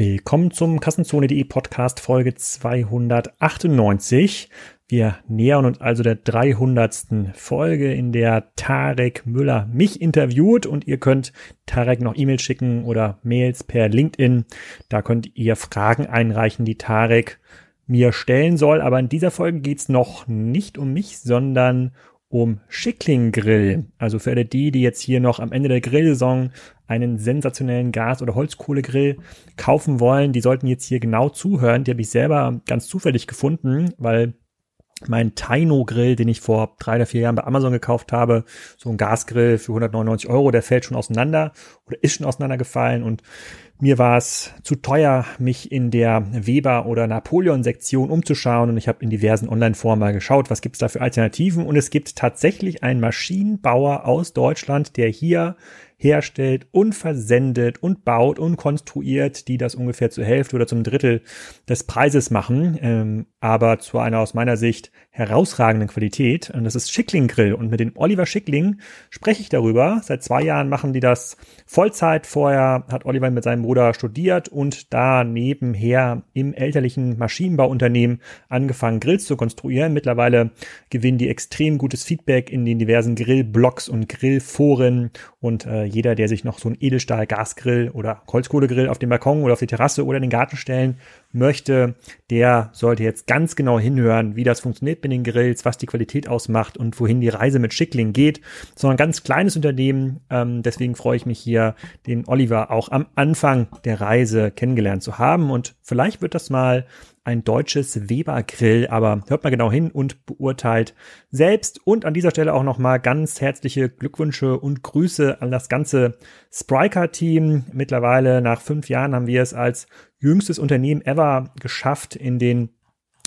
Willkommen zum Kassenzone.de Podcast Folge 298. Wir nähern uns also der 300. Folge, in der Tarek Müller mich interviewt und ihr könnt Tarek noch E-Mails schicken oder Mails per LinkedIn. Da könnt ihr Fragen einreichen, die Tarek mir stellen soll. Aber in dieser Folge geht's noch nicht um mich, sondern um Schickling Grill. Also für alle die, die jetzt hier noch am Ende der Grillsaison einen sensationellen Gas- oder Holzkohlegrill kaufen wollen, die sollten jetzt hier genau zuhören. Die habe ich selber ganz zufällig gefunden, weil mein Taino Grill, den ich vor drei oder vier Jahren bei Amazon gekauft habe, so ein Gasgrill für 199 Euro, der fällt schon auseinander oder ist schon auseinandergefallen und mir war es zu teuer, mich in der Weber- oder Napoleon-Sektion umzuschauen und ich habe in diversen Online-Foren mal geschaut, was gibt es da für Alternativen. Und es gibt tatsächlich einen Maschinenbauer aus Deutschland, der hier herstellt und versendet und baut und konstruiert, die das ungefähr zur Hälfte oder zum Drittel des Preises machen, ähm, aber zu einer aus meiner Sicht herausragenden Qualität. Und das ist Schickling Grill. Und mit dem Oliver Schickling spreche ich darüber. Seit zwei Jahren machen die das Vollzeit. Vorher hat Oliver mit seinem Bruder studiert und da nebenher im elterlichen Maschinenbauunternehmen angefangen, Grills zu konstruieren. Mittlerweile gewinnen die extrem gutes Feedback in den diversen Grillblogs und Grillforen und äh, jeder, der sich noch so ein Edelstahl-Gasgrill oder Holzkohlegrill auf dem Balkon oder auf die Terrasse oder in den Garten stellen möchte, der sollte jetzt ganz genau hinhören, wie das funktioniert mit den Grills, was die Qualität ausmacht und wohin die Reise mit Schickling geht. So ein ganz kleines Unternehmen. Ähm, deswegen freue ich mich hier, den Oliver auch am Anfang der Reise kennengelernt zu haben. Und vielleicht wird das mal ein deutsches Weber-Grill, aber hört mal genau hin und beurteilt selbst. Und an dieser Stelle auch nochmal ganz herzliche Glückwünsche und Grüße an das ganze Spriker-Team. Mittlerweile nach fünf Jahren haben wir es als jüngstes Unternehmen ever geschafft, in den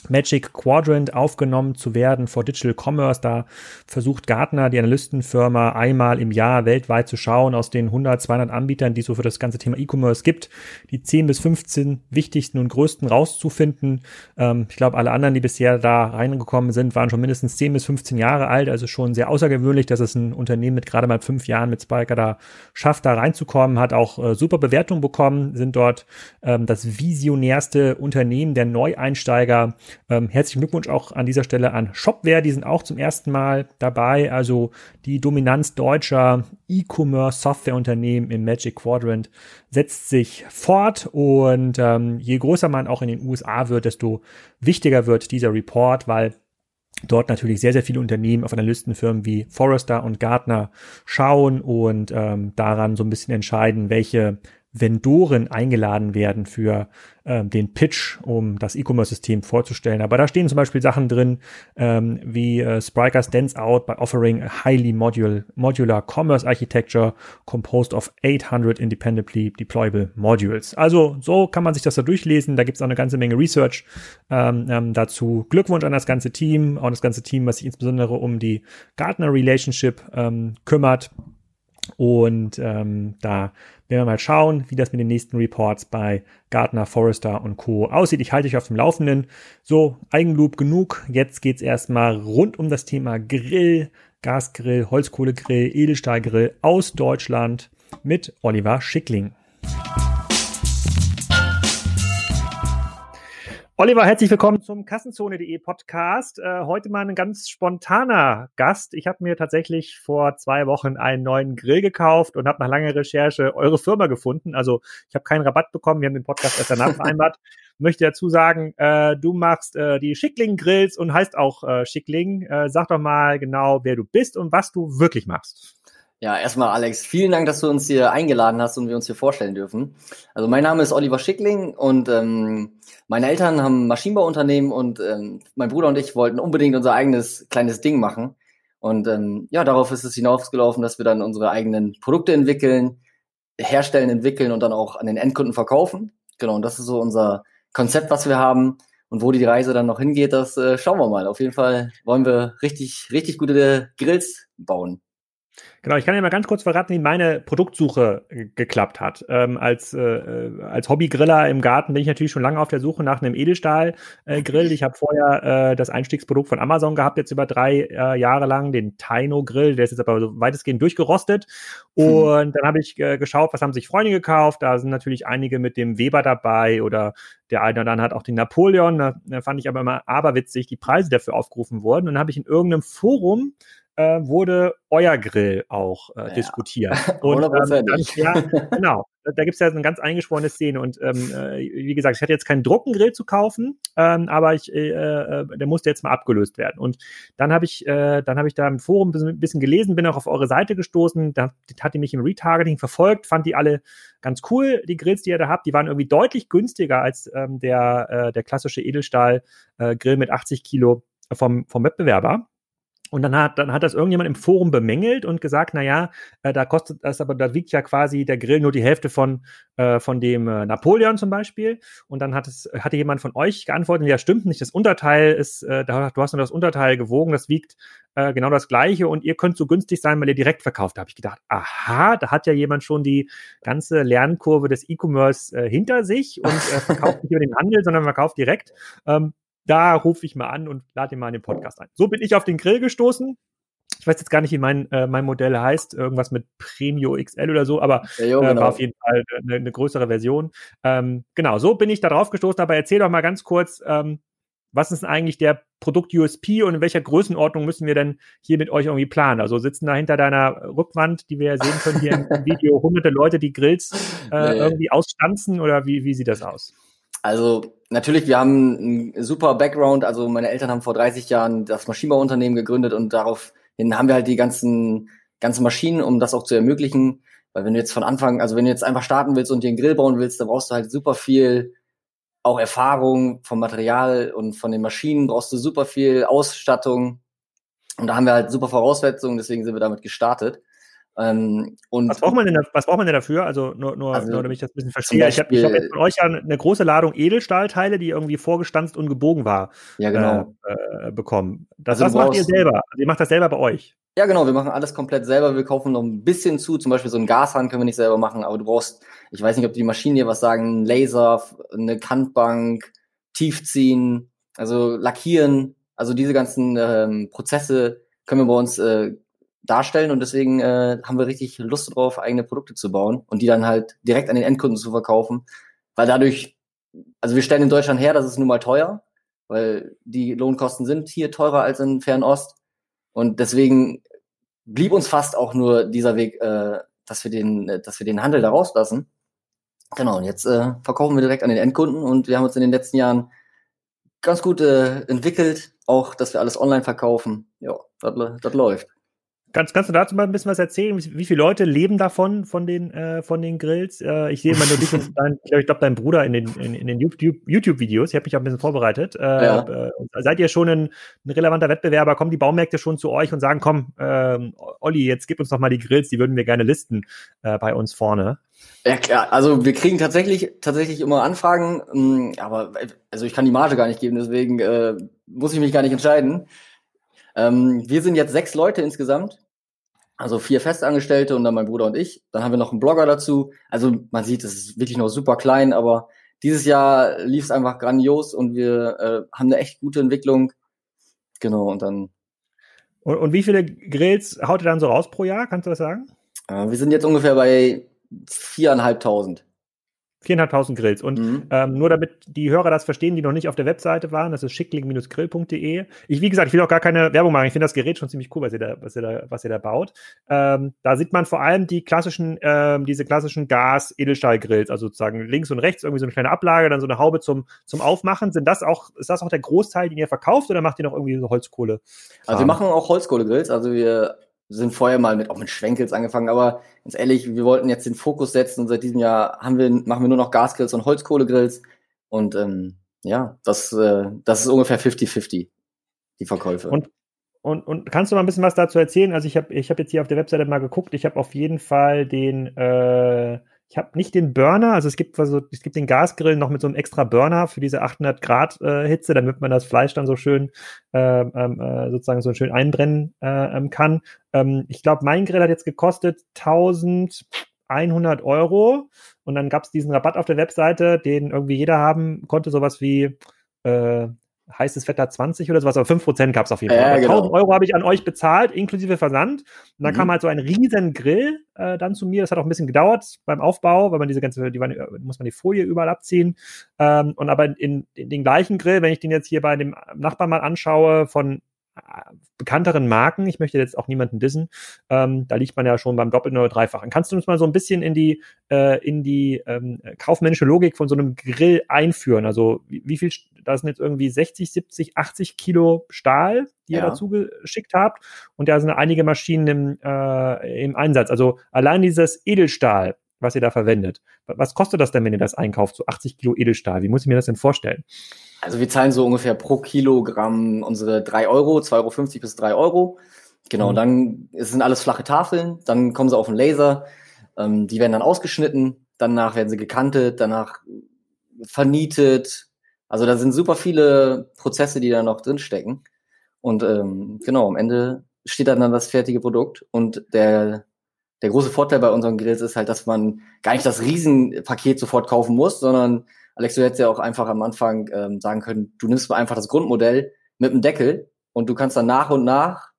Magic Quadrant aufgenommen zu werden vor Digital Commerce. Da versucht Gartner, die Analystenfirma, einmal im Jahr weltweit zu schauen aus den 100, 200 Anbietern, die es so für das ganze Thema E-Commerce gibt, die 10 bis 15 wichtigsten und größten rauszufinden. Ähm, ich glaube, alle anderen, die bisher da reingekommen sind, waren schon mindestens 10 bis 15 Jahre alt. Also schon sehr außergewöhnlich, dass es ein Unternehmen mit gerade mal fünf Jahren mit Spiker da schafft, da reinzukommen, hat auch äh, super Bewertungen bekommen, sind dort ähm, das visionärste Unternehmen der Neueinsteiger ähm, herzlichen Glückwunsch auch an dieser Stelle an Shopware, die sind auch zum ersten Mal dabei. Also die Dominanz deutscher E-Commerce Softwareunternehmen im Magic Quadrant setzt sich fort und ähm, je größer man auch in den USA wird, desto wichtiger wird dieser Report, weil dort natürlich sehr, sehr viele Unternehmen auf Analystenfirmen wie Forrester und Gartner schauen und ähm, daran so ein bisschen entscheiden, welche Vendoren eingeladen werden für ähm, den Pitch, um das E-Commerce-System vorzustellen. Aber da stehen zum Beispiel Sachen drin, ähm, wie äh, Spryker stands out by offering a highly module, modular commerce architecture composed of 800 independently deployable modules. Also so kann man sich das da durchlesen. Da gibt es auch eine ganze Menge Research ähm, ähm, dazu. Glückwunsch an das ganze Team, auch das ganze Team, was sich insbesondere um die Gartner Relationship ähm, kümmert. Und ähm, da werden wir mal schauen, wie das mit den nächsten Reports bei Gartner, Forrester und Co. aussieht. Ich halte dich auf dem Laufenden. So, Eigenloop genug. Jetzt geht's erstmal rund um das Thema Grill, Gasgrill, Holzkohlegrill, Edelstahlgrill aus Deutschland mit Oliver Schickling. Oliver, herzlich willkommen zum Kassenzone.de Podcast. Äh, heute mal ein ganz spontaner Gast. Ich habe mir tatsächlich vor zwei Wochen einen neuen Grill gekauft und habe nach langer Recherche eure Firma gefunden. Also ich habe keinen Rabatt bekommen. Wir haben den Podcast erst danach vereinbart. Möchte dazu sagen, äh, du machst äh, die Schickling Grills und heißt auch äh, Schickling. Äh, sag doch mal genau, wer du bist und was du wirklich machst. Ja, erstmal Alex, vielen Dank, dass du uns hier eingeladen hast und wir uns hier vorstellen dürfen. Also mein Name ist Oliver Schickling und ähm, meine Eltern haben Maschinenbauunternehmen und ähm, mein Bruder und ich wollten unbedingt unser eigenes kleines Ding machen. Und ähm, ja, darauf ist es hinausgelaufen, dass wir dann unsere eigenen Produkte entwickeln, herstellen, entwickeln und dann auch an den Endkunden verkaufen. Genau, und das ist so unser Konzept, was wir haben. Und wo die Reise dann noch hingeht, das äh, schauen wir mal. Auf jeden Fall wollen wir richtig, richtig gute Grills bauen. Genau, ich kann ja mal ganz kurz verraten, wie meine Produktsuche geklappt hat. Ähm, als, äh, als Hobbygriller im Garten bin ich natürlich schon lange auf der Suche nach einem Edelstahl-Grill. Äh, ich habe vorher äh, das Einstiegsprodukt von Amazon gehabt, jetzt über drei äh, Jahre lang, den Taino-Grill. Der ist jetzt aber so weitestgehend durchgerostet. Hm. Und dann habe ich äh, geschaut, was haben sich Freunde gekauft. Da sind natürlich einige mit dem Weber dabei oder der eine oder andere hat auch den Napoleon. Da, da fand ich aber immer aberwitzig, die Preise dafür aufgerufen wurden. Und dann habe ich in irgendeinem Forum äh, wurde euer Grill auch äh, ja. diskutiert. Und, ähm, ja, genau. Da gibt es ja eine ganz eingeschworene Szene. Und ähm, äh, wie gesagt, ich hatte jetzt keinen Druckengrill zu kaufen, ähm, aber ich, äh, äh, der musste jetzt mal abgelöst werden. Und dann habe ich, äh, dann habe ich da im Forum ein bisschen gelesen, bin auch auf eure Seite gestoßen. Da hat die mich im Retargeting verfolgt, fand die alle ganz cool, die Grills, die ihr da habt. Die waren irgendwie deutlich günstiger als ähm, der, der klassische Edelstahl-Grill mit 80 Kilo vom, vom Wettbewerber. Und dann hat, dann hat das irgendjemand im Forum bemängelt und gesagt, na ja, äh, da kostet das aber, da wiegt ja quasi der Grill nur die Hälfte von, äh, von dem äh, Napoleon zum Beispiel. Und dann hat es, hatte jemand von euch geantwortet, ja, stimmt nicht, das Unterteil ist, äh, du hast nur das Unterteil gewogen, das wiegt äh, genau das gleiche und ihr könnt so günstig sein, weil ihr direkt verkauft. Da habe ich gedacht, aha, da hat ja jemand schon die ganze Lernkurve des E-Commerce äh, hinter sich und äh, verkauft nicht über den Handel, sondern verkauft direkt. Ähm, da rufe ich mal an und lade ihn mal in den Podcast ein. So bin ich auf den Grill gestoßen. Ich weiß jetzt gar nicht, wie mein, äh, mein Modell heißt, irgendwas mit Premio XL oder so, aber ja, jo, äh, genau. war auf jeden Fall eine, eine größere Version. Ähm, genau, so bin ich da drauf gestoßen, aber erzähl doch mal ganz kurz, ähm, was ist denn eigentlich der Produkt-USP und in welcher Größenordnung müssen wir denn hier mit euch irgendwie planen? Also sitzen da hinter deiner Rückwand, die wir ja sehen können hier im Video, hunderte Leute, die Grills äh, nee. irgendwie ausstanzen oder wie, wie sieht das aus? Also natürlich, wir haben einen super Background. Also meine Eltern haben vor 30 Jahren das Maschinenbauunternehmen gegründet und daraufhin haben wir halt die ganzen, ganzen Maschinen, um das auch zu ermöglichen. Weil wenn du jetzt von Anfang, also wenn du jetzt einfach starten willst und dir einen Grill bauen willst, dann brauchst du halt super viel auch Erfahrung vom Material und von den Maschinen, brauchst du super viel Ausstattung. Und da haben wir halt super Voraussetzungen, deswegen sind wir damit gestartet. Ähm, was, braucht man denn was braucht man denn dafür? Also nur, nur, also, nur damit ich das ein bisschen verstehe. ich habe hab jetzt von euch ja eine große Ladung Edelstahlteile, die irgendwie vorgestanzt und gebogen war, ja, genau. äh, äh, bekommen. Das, also das macht ihr selber. Also ihr macht das selber bei euch. Ja, genau, wir machen alles komplett selber. Wir kaufen noch ein bisschen zu. Zum Beispiel so einen Gashahn können wir nicht selber machen, aber du brauchst, ich weiß nicht, ob die Maschinen dir was sagen, Laser, eine Kantbank, Tiefziehen, also lackieren, also diese ganzen ähm, Prozesse können wir bei uns äh, darstellen und deswegen äh, haben wir richtig Lust drauf, eigene Produkte zu bauen und die dann halt direkt an den Endkunden zu verkaufen, weil dadurch, also wir stellen in Deutschland her, das ist nun mal teuer, weil die Lohnkosten sind hier teurer als in Fernost und deswegen blieb uns fast auch nur dieser Weg, äh, dass wir den, äh, dass wir den Handel da rauslassen. Genau, und jetzt äh, verkaufen wir direkt an den Endkunden und wir haben uns in den letzten Jahren ganz gut äh, entwickelt, auch dass wir alles online verkaufen. Ja, das läuft. Kannst, kannst du dazu mal ein bisschen was erzählen? Wie, viele Leute leben davon, von den, äh, von den Grills? Äh, ich sehe mal nur dich und dein, ich glaube, dein Bruder in den, in, in den YouTube-Videos. Ich habe mich auch ein bisschen vorbereitet. Äh, ja. äh, seid ihr schon ein, ein, relevanter Wettbewerber? Kommen die Baumärkte schon zu euch und sagen, komm, ähm, Olli, jetzt gib uns doch mal die Grills, die würden wir gerne listen äh, bei uns vorne? Ja klar, also wir kriegen tatsächlich tatsächlich immer Anfragen, mh, aber also ich kann die Marge gar nicht geben, deswegen äh, muss ich mich gar nicht entscheiden. Ähm, wir sind jetzt sechs Leute insgesamt. Also vier Festangestellte und dann mein Bruder und ich. Dann haben wir noch einen Blogger dazu. Also man sieht, es ist wirklich noch super klein, aber dieses Jahr lief es einfach grandios und wir äh, haben eine echt gute Entwicklung. Genau, und dann. Und, und wie viele Grills haut ihr dann so raus pro Jahr? Kannst du das sagen? Äh, wir sind jetzt ungefähr bei viereinhalbtausend. 4.500 Grills. Und mhm. ähm, nur damit die Hörer das verstehen, die noch nicht auf der Webseite waren, das ist schickling-grill.de. Ich, wie gesagt, ich will auch gar keine Werbung machen. Ich finde das Gerät schon ziemlich cool, was ihr da, was ihr da, was ihr da baut. Ähm, da sieht man vor allem die klassischen, ähm, diese klassischen Gas-Edelstahl-Grills, also sozusagen links und rechts irgendwie so eine kleine Ablage, dann so eine Haube zum, zum Aufmachen. Sind das auch, ist das auch der Großteil, den ihr verkauft oder macht ihr noch irgendwie so Holzkohle? Also wir machen auch Holzkohle-Grills. Also wir sind vorher mal mit auch mit Schwenkels angefangen, aber ganz ehrlich, wir wollten jetzt den Fokus setzen und seit diesem Jahr haben wir, machen wir nur noch Gasgrills und Holzkohlegrills. Und ähm, ja, das, äh, das ist ungefähr 50-50, die Verkäufe. Und, und, und kannst du mal ein bisschen was dazu erzählen? Also ich habe ich hab jetzt hier auf der Webseite mal geguckt, ich habe auf jeden Fall den, äh, ich habe nicht den Burner, also es gibt also es gibt den Gasgrill noch mit so einem extra Burner für diese 800 Grad äh, Hitze, damit man das Fleisch dann so schön äh, äh, sozusagen so schön einbrennen äh, ähm, kann. Ähm, ich glaube, mein Grill hat jetzt gekostet 1100 Euro und dann gab es diesen Rabatt auf der Webseite, den irgendwie jeder haben konnte, sowas wie äh, heißes Wetter 20 oder sowas, aber 5% gab es auf jeden Fall. Äh, genau. 1000 Euro habe ich an euch bezahlt, inklusive Versand. Und dann mhm. kam halt so ein riesen Grill äh, dann zu mir. Das hat auch ein bisschen gedauert beim Aufbau, weil man diese ganze, die, muss man die Folie überall abziehen. Ähm, und aber in, in, den gleichen Grill, wenn ich den jetzt hier bei dem Nachbarn mal anschaue, von bekannteren Marken, ich möchte jetzt auch niemanden dissen, ähm, da liegt man ja schon beim Doppelten oder Dreifachen. Kannst du uns mal so ein bisschen in die, äh, in die ähm, kaufmännische Logik von so einem Grill einführen? Also wie, wie, viel, da sind jetzt irgendwie 60, 70, 80 Kilo Stahl, die ja. ihr dazu geschickt habt und da sind einige Maschinen im, äh, im Einsatz. Also allein dieses Edelstahl, was ihr da verwendet, was kostet das denn, wenn ihr das einkauft, so 80 Kilo Edelstahl? Wie muss ich mir das denn vorstellen? Also wir zahlen so ungefähr pro Kilogramm unsere drei Euro, 2,50 Euro bis drei Euro. Genau, mhm. dann es sind alles flache Tafeln, dann kommen sie auf den Laser, ähm, die werden dann ausgeschnitten, danach werden sie gekantet, danach vernietet. Also da sind super viele Prozesse, die da noch drinstecken. Und ähm, genau, am Ende steht dann, dann das fertige Produkt. Und der, der große Vorteil bei unseren Grills ist halt, dass man gar nicht das Riesenpaket sofort kaufen muss, sondern Alex, du hättest ja auch einfach am Anfang ähm, sagen können, du nimmst mal einfach das Grundmodell mit dem Deckel und du kannst dann nach und nach,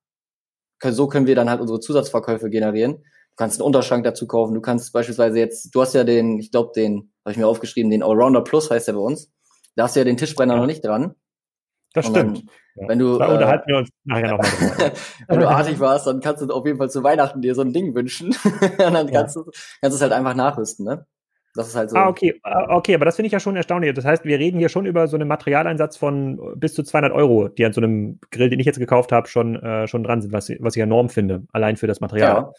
so können wir dann halt unsere Zusatzverkäufe generieren. Du kannst einen Unterschrank dazu kaufen, du kannst beispielsweise jetzt, du hast ja den, ich glaube, den, habe ich mir aufgeschrieben, den Allrounder Plus heißt der bei uns. Da hast du ja den Tischbrenner ja. noch nicht dran. Das stimmt. Dann, wenn du, da äh, unterhalten wir uns nachher nochmal wenn du artig warst, dann kannst du auf jeden Fall zu Weihnachten dir so ein Ding wünschen. und dann kannst, ja. du, kannst du es halt einfach nachrüsten, ne? Das ist halt so. Ah, okay, ah, okay, aber das finde ich ja schon erstaunlich. Das heißt, wir reden hier schon über so einen Materialeinsatz von bis zu 200 Euro, die an so einem Grill, den ich jetzt gekauft habe, schon, äh, schon dran sind, was, was ich enorm finde, allein für das Material. Ja.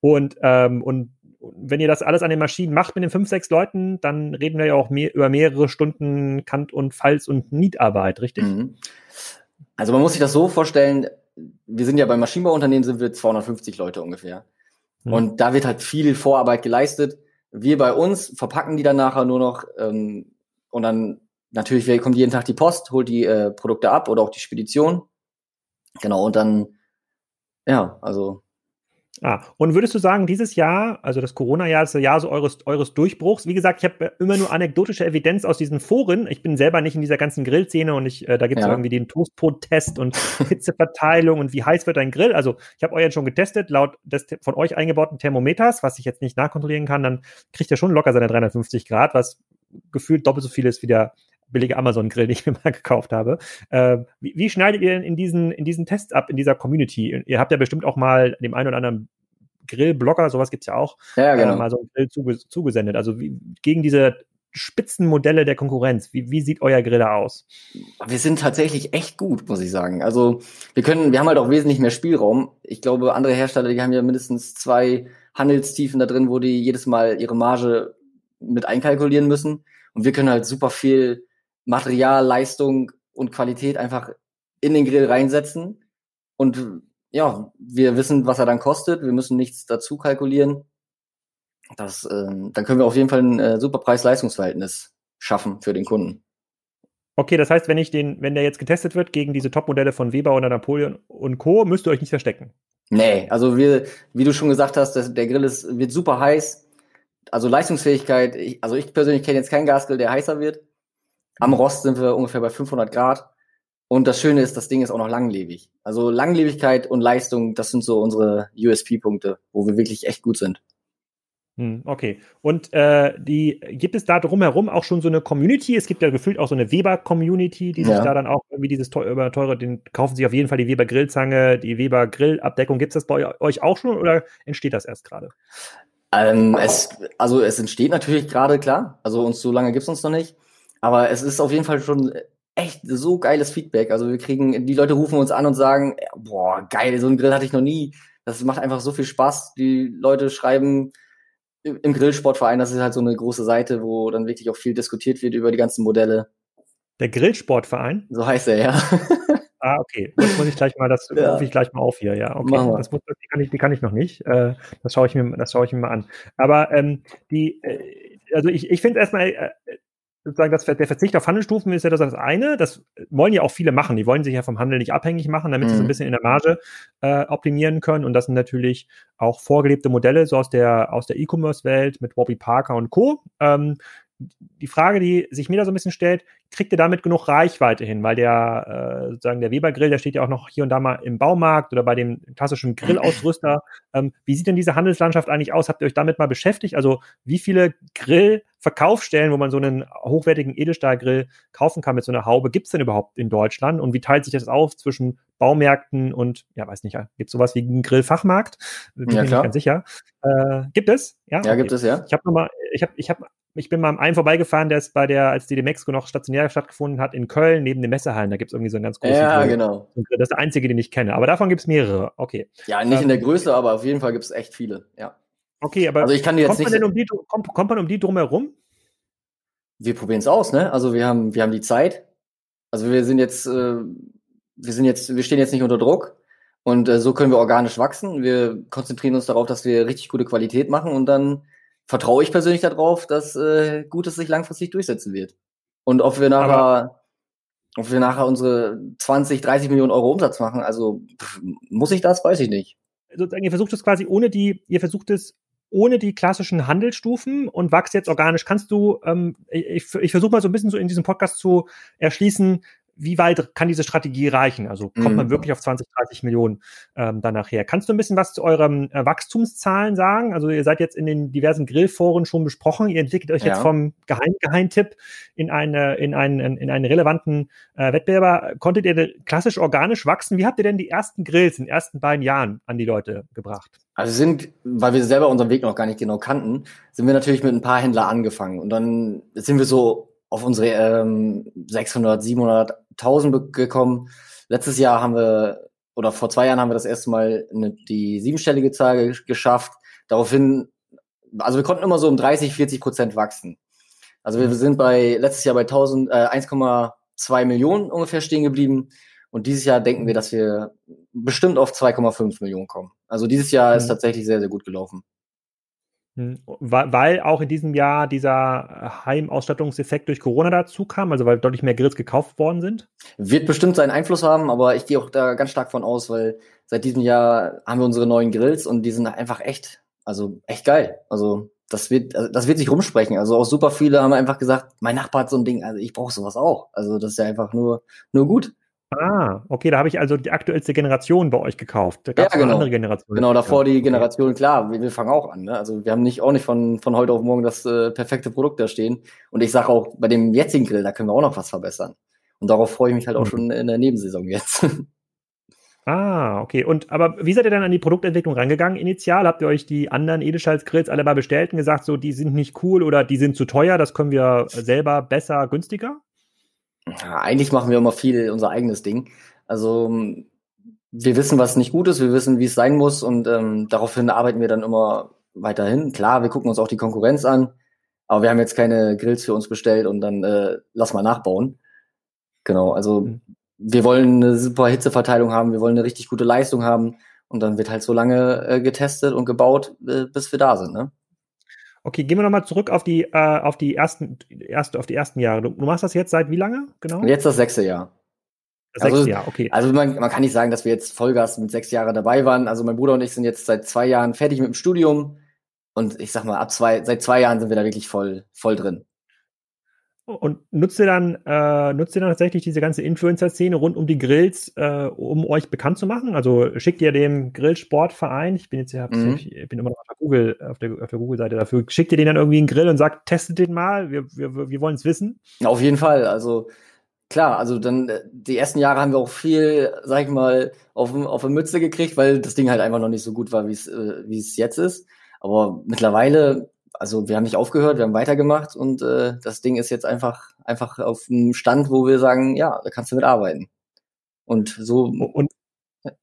Und, ähm, und wenn ihr das alles an den Maschinen macht mit den fünf, sechs Leuten, dann reden wir ja auch mehr, über mehrere Stunden Kant- und Falz- und Nietarbeit, richtig? Mhm. Also man muss sich das so vorstellen, wir sind ja beim Maschinenbauunternehmen sind wir 250 Leute ungefähr. Mhm. Und da wird halt viel Vorarbeit geleistet wir bei uns verpacken die dann nachher nur noch ähm, und dann natürlich kommt jeden Tag die Post, holt die äh, Produkte ab oder auch die Spedition. Genau, und dann, ja, also Ah, und würdest du sagen, dieses Jahr, also das Corona-Jahr ist das Jahr so eures, eures Durchbruchs? Wie gesagt, ich habe immer nur anekdotische Evidenz aus diesen Foren. Ich bin selber nicht in dieser ganzen Grillszene und ich, äh, da gibt es ja. irgendwie den Toastbrot-Test und Hitzeverteilung und wie heiß wird dein Grill. Also ich habe euch jetzt schon getestet, laut des von euch eingebauten Thermometers, was ich jetzt nicht nachkontrollieren kann, dann kriegt er schon locker seine 350 Grad, was gefühlt doppelt so viel ist wie der billige Amazon-Grill, den ich mir mal gekauft habe. Äh, wie, wie, schneidet ihr denn in diesen, in diesen Tests ab, in dieser Community? Ihr habt ja bestimmt auch mal dem einen oder anderen Grillblogger, sowas gibt's ja auch, ja, genau. äh, mal so einen Grill zuge zugesendet. Also wie, gegen diese Spitzenmodelle der Konkurrenz. Wie, wie sieht euer Grill da aus? Wir sind tatsächlich echt gut, muss ich sagen. Also wir können, wir haben halt auch wesentlich mehr Spielraum. Ich glaube, andere Hersteller, die haben ja mindestens zwei Handelstiefen da drin, wo die jedes Mal ihre Marge mit einkalkulieren müssen. Und wir können halt super viel Material, Leistung und Qualität einfach in den Grill reinsetzen. Und ja, wir wissen, was er dann kostet. Wir müssen nichts dazu kalkulieren. Das, ähm, dann können wir auf jeden Fall ein äh, super Preis-Leistungsverhältnis schaffen für den Kunden. Okay, das heißt, wenn ich den, wenn der jetzt getestet wird gegen diese Top-Modelle von Weber oder Napoleon und Co., müsst ihr euch nicht verstecken. Nee, also wir, wie du schon gesagt hast, das, der Grill ist, wird super heiß. Also Leistungsfähigkeit, ich, also ich persönlich kenne jetzt keinen Gasgrill, der heißer wird. Am Rost sind wir ungefähr bei 500 Grad. Und das Schöne ist, das Ding ist auch noch langlebig. Also Langlebigkeit und Leistung, das sind so unsere USP-Punkte, wo wir wirklich echt gut sind. Hm, okay. Und äh, die gibt es da drumherum auch schon so eine Community? Es gibt ja gefühlt auch so eine Weber-Community, die sich ja. da dann auch irgendwie dieses teure, teure, den kaufen sich auf jeden Fall die Weber Grillzange, die Weber Grillabdeckung. Gibt es das bei euch auch schon oder entsteht das erst gerade? Ähm, es, also es entsteht natürlich gerade, klar. Also uns so lange gibt's uns noch nicht. Aber es ist auf jeden Fall schon echt so geiles Feedback. Also wir kriegen, die Leute rufen uns an und sagen, boah, geil, so einen Grill hatte ich noch nie. Das macht einfach so viel Spaß. Die Leute schreiben im Grillsportverein, das ist halt so eine große Seite, wo dann wirklich auch viel diskutiert wird über die ganzen Modelle. Der Grillsportverein? So heißt er, ja. Ah, okay. Das muss ich gleich mal, das ja. rufe ich gleich mal auf hier, ja. Okay. Das muss, die, kann ich, die kann ich noch nicht. Äh, das schaue ich mir, das schaue ich mir mal an. Aber ähm, die, äh, also ich, ich finde erstmal, äh, sozusagen das, der Verzicht auf Handelsstufen ist ja das, das eine. Das wollen ja auch viele machen. Die wollen sich ja vom Handel nicht abhängig machen, damit mhm. sie so ein mhm. bisschen in der Marge äh, optimieren können. Und das sind natürlich auch vorgelebte Modelle, so aus der, aus der E-Commerce-Welt mit Bobby Parker und Co. Ähm, die Frage, die sich mir da so ein bisschen stellt, kriegt ihr damit genug Reichweite hin? Weil der, äh, sozusagen der Weber-Grill, der steht ja auch noch hier und da mal im Baumarkt oder bei dem klassischen Grillausrüster. Ähm, wie sieht denn diese Handelslandschaft eigentlich aus? Habt ihr euch damit mal beschäftigt? Also wie viele Grillverkaufsstellen, wo man so einen hochwertigen Edelstahlgrill kaufen kann mit so einer Haube, gibt es denn überhaupt in Deutschland? Und wie teilt sich das auf zwischen Baumärkten und, ja, weiß nicht, gibt es sowas wie einen Grillfachmarkt? Bin ja, mir nicht ganz sicher. Äh, gibt es? Ja, ja okay. gibt es, ja. Ich habe nochmal, ich habe ich hab ich bin mal am einen vorbeigefahren, der ist bei der, als die Mexiko noch stationär stattgefunden hat, in Köln, neben den Messehallen. Da gibt es irgendwie so einen ganz großen. Ja, Grill. genau. Das ist der einzige, den ich kenne. Aber davon gibt es mehrere. Okay. Ja, nicht ähm, in der Größe, aber auf jeden Fall gibt es echt viele. Ja. Okay, aber also ich kann jetzt kommt, nicht man denn um die, kommt, kommt man um die drumherum? Wir probieren es aus, ne? Also wir haben, wir haben die Zeit. Also wir sind jetzt, äh, wir sind jetzt, wir stehen jetzt nicht unter Druck. Und äh, so können wir organisch wachsen. Wir konzentrieren uns darauf, dass wir richtig gute Qualität machen und dann vertraue ich persönlich darauf, dass äh, Gutes sich langfristig durchsetzen wird. Und ob wir nachher, Aber ob wir nachher unsere 20, 30 Millionen Euro Umsatz machen, also pff, muss ich das, weiß ich nicht. Sozusagen, ihr versucht es quasi ohne die, ihr versucht es ohne die klassischen Handelsstufen und wächst jetzt organisch. Kannst du, ähm, ich, ich versuche mal so ein bisschen so in diesem Podcast zu erschließen, wie weit kann diese Strategie reichen? Also kommt mhm. man wirklich auf 20, 30 Millionen ähm, dann nachher? Kannst du ein bisschen was zu euren äh, Wachstumszahlen sagen? Also ihr seid jetzt in den diversen Grillforen schon besprochen. Ihr entwickelt euch ja. jetzt vom Geheim Geheimtipp in, eine, in, einen, in einen relevanten äh, Wettbewerber. Konntet ihr klassisch organisch wachsen? Wie habt ihr denn die ersten Grills in den ersten beiden Jahren an die Leute gebracht? Also sind, weil wir selber unseren Weg noch gar nicht genau kannten, sind wir natürlich mit ein paar Händlern angefangen. Und dann sind wir so auf unsere ähm, 600, 700.000 gekommen. Letztes Jahr haben wir, oder vor zwei Jahren haben wir das erste Mal eine, die siebenstellige Zahl geschafft. Daraufhin, also wir konnten immer so um 30, 40 Prozent wachsen. Also wir sind bei, letztes Jahr bei 1000, äh, 1,2 Millionen ungefähr stehen geblieben. Und dieses Jahr denken wir, dass wir bestimmt auf 2,5 Millionen kommen. Also dieses Jahr ist mhm. tatsächlich sehr, sehr gut gelaufen. Hm, weil auch in diesem Jahr dieser Heimausstattungseffekt durch Corona dazu kam, also weil deutlich mehr Grills gekauft worden sind? Wird bestimmt seinen Einfluss haben, aber ich gehe auch da ganz stark von aus, weil seit diesem Jahr haben wir unsere neuen Grills und die sind einfach echt, also echt geil. Also das wird, also das wird sich rumsprechen. Also auch super viele haben einfach gesagt, mein Nachbar hat so ein Ding, also ich brauche sowas auch. Also das ist ja einfach nur, nur gut. Ah, okay, da habe ich also die aktuellste Generation bei euch gekauft. Da gab es ja, genau. andere Generation. Genau, davor die Generation, klar, wir, wir fangen auch an. Ne? Also wir haben nicht auch nicht von, von heute auf morgen das äh, perfekte Produkt da stehen. Und ich sage auch, bei dem jetzigen Grill, da können wir auch noch was verbessern. Und darauf freue ich mich halt auch mhm. schon in der Nebensaison jetzt. Ah, okay. Und aber wie seid ihr dann an die Produktentwicklung rangegangen initial? Habt ihr euch die anderen Edelstahlgrills alle mal bestellt und gesagt, so die sind nicht cool oder die sind zu teuer, das können wir selber besser, günstiger? Ja, eigentlich machen wir immer viel unser eigenes Ding. Also wir wissen, was nicht gut ist, wir wissen, wie es sein muss und ähm, daraufhin arbeiten wir dann immer weiterhin. Klar, wir gucken uns auch die Konkurrenz an, aber wir haben jetzt keine Grills für uns bestellt und dann äh, lass mal nachbauen. Genau, also mhm. wir wollen eine super Hitzeverteilung haben, wir wollen eine richtig gute Leistung haben und dann wird halt so lange äh, getestet und gebaut, äh, bis wir da sind. Ne? Okay, gehen wir nochmal zurück auf die, äh, auf die ersten, erste, auf die ersten Jahre. Du, du, machst das jetzt seit wie lange? Genau? Jetzt das sechste Jahr. Das also, sechste Jahr, okay. Also man, man kann nicht sagen, dass wir jetzt Vollgas mit sechs Jahren dabei waren. Also mein Bruder und ich sind jetzt seit zwei Jahren fertig mit dem Studium. Und ich sag mal, ab zwei, seit zwei Jahren sind wir da wirklich voll, voll drin. Und nutzt ihr dann, äh, nutzt ihr dann tatsächlich diese ganze Influencer-Szene rund um die Grills, äh, um euch bekannt zu machen? Also schickt ihr dem Grillsportverein, ich bin jetzt ja, mhm. ich bin immer noch auf der Google, auf der, auf der Google-Seite dafür, schickt ihr den dann irgendwie einen Grill und sagt, testet den mal, wir, wir, wir wollen es wissen? Auf jeden Fall. Also klar, also dann äh, die ersten Jahre haben wir auch viel, sag ich mal, auf, auf eine Mütze gekriegt, weil das Ding halt einfach noch nicht so gut war, wie es äh, wie es jetzt ist. Aber mittlerweile also wir haben nicht aufgehört, wir haben weitergemacht und äh, das Ding ist jetzt einfach, einfach auf einem Stand, wo wir sagen, ja, da kannst du mit arbeiten. Und so. Und,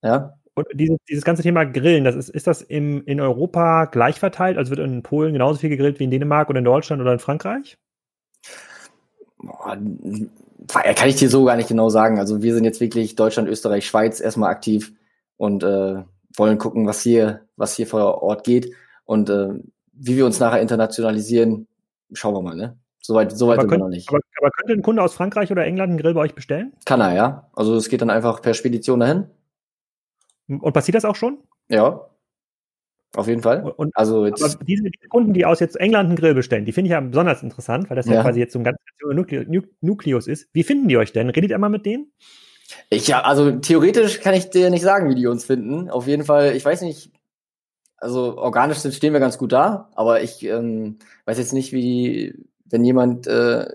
ja. Und dieses, dieses ganze Thema Grillen, das ist, ist das im, in Europa gleich verteilt? Also wird in Polen genauso viel gegrillt wie in Dänemark oder in Deutschland oder in Frankreich? kann ich dir so gar nicht genau sagen. Also wir sind jetzt wirklich Deutschland, Österreich, Schweiz erstmal aktiv und äh, wollen gucken, was hier, was hier vor Ort geht. Und äh, wie wir uns nachher internationalisieren, schauen wir mal, ne? Soweit, soweit sind wir noch nicht. Aber, aber könnte ein Kunde aus Frankreich oder England einen Grill bei euch bestellen? Kann er, ja. Also es geht dann einfach per Spedition dahin. Und passiert das auch schon? Ja. Auf jeden Fall. Und, also jetzt, diese, Kunden, die aus jetzt England einen Grill bestellen, die finde ich ja besonders interessant, weil das ja, ja quasi jetzt so ein ganz Nukleus ist. Wie finden die euch denn? Redet ihr mal mit denen? Ich ja, also theoretisch kann ich dir nicht sagen, wie die uns finden. Auf jeden Fall, ich weiß nicht, also organisch stehen wir ganz gut da, aber ich ähm, weiß jetzt nicht, wie, wenn jemand äh,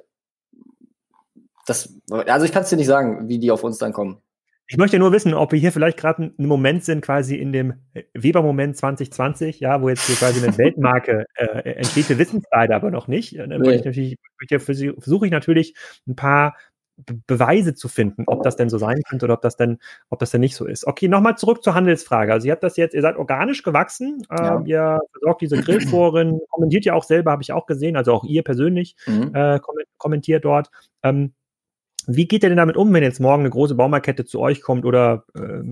das, also ich kann es dir nicht sagen, wie die auf uns dann kommen. Ich möchte nur wissen, ob wir hier vielleicht gerade einen Moment sind, quasi in dem Weber-Moment 2020, ja, wo jetzt hier quasi eine Weltmarke äh, entsteht. Wir wissen es leider aber noch nicht. Dann nee. ich versuche ich natürlich ein paar Beweise zu finden, ob das denn so sein könnte oder ob das denn, ob das denn nicht so ist. Okay, nochmal zurück zur Handelsfrage. Also ihr habt das jetzt, ihr seid organisch gewachsen, ja. ähm, ihr versorgt diese Grillforen, kommentiert ja auch selber, habe ich auch gesehen, also auch ihr persönlich mhm. äh, kommentiert dort. Ähm, wie geht ihr denn damit um, wenn jetzt morgen eine große Baumarkette zu euch kommt oder äh,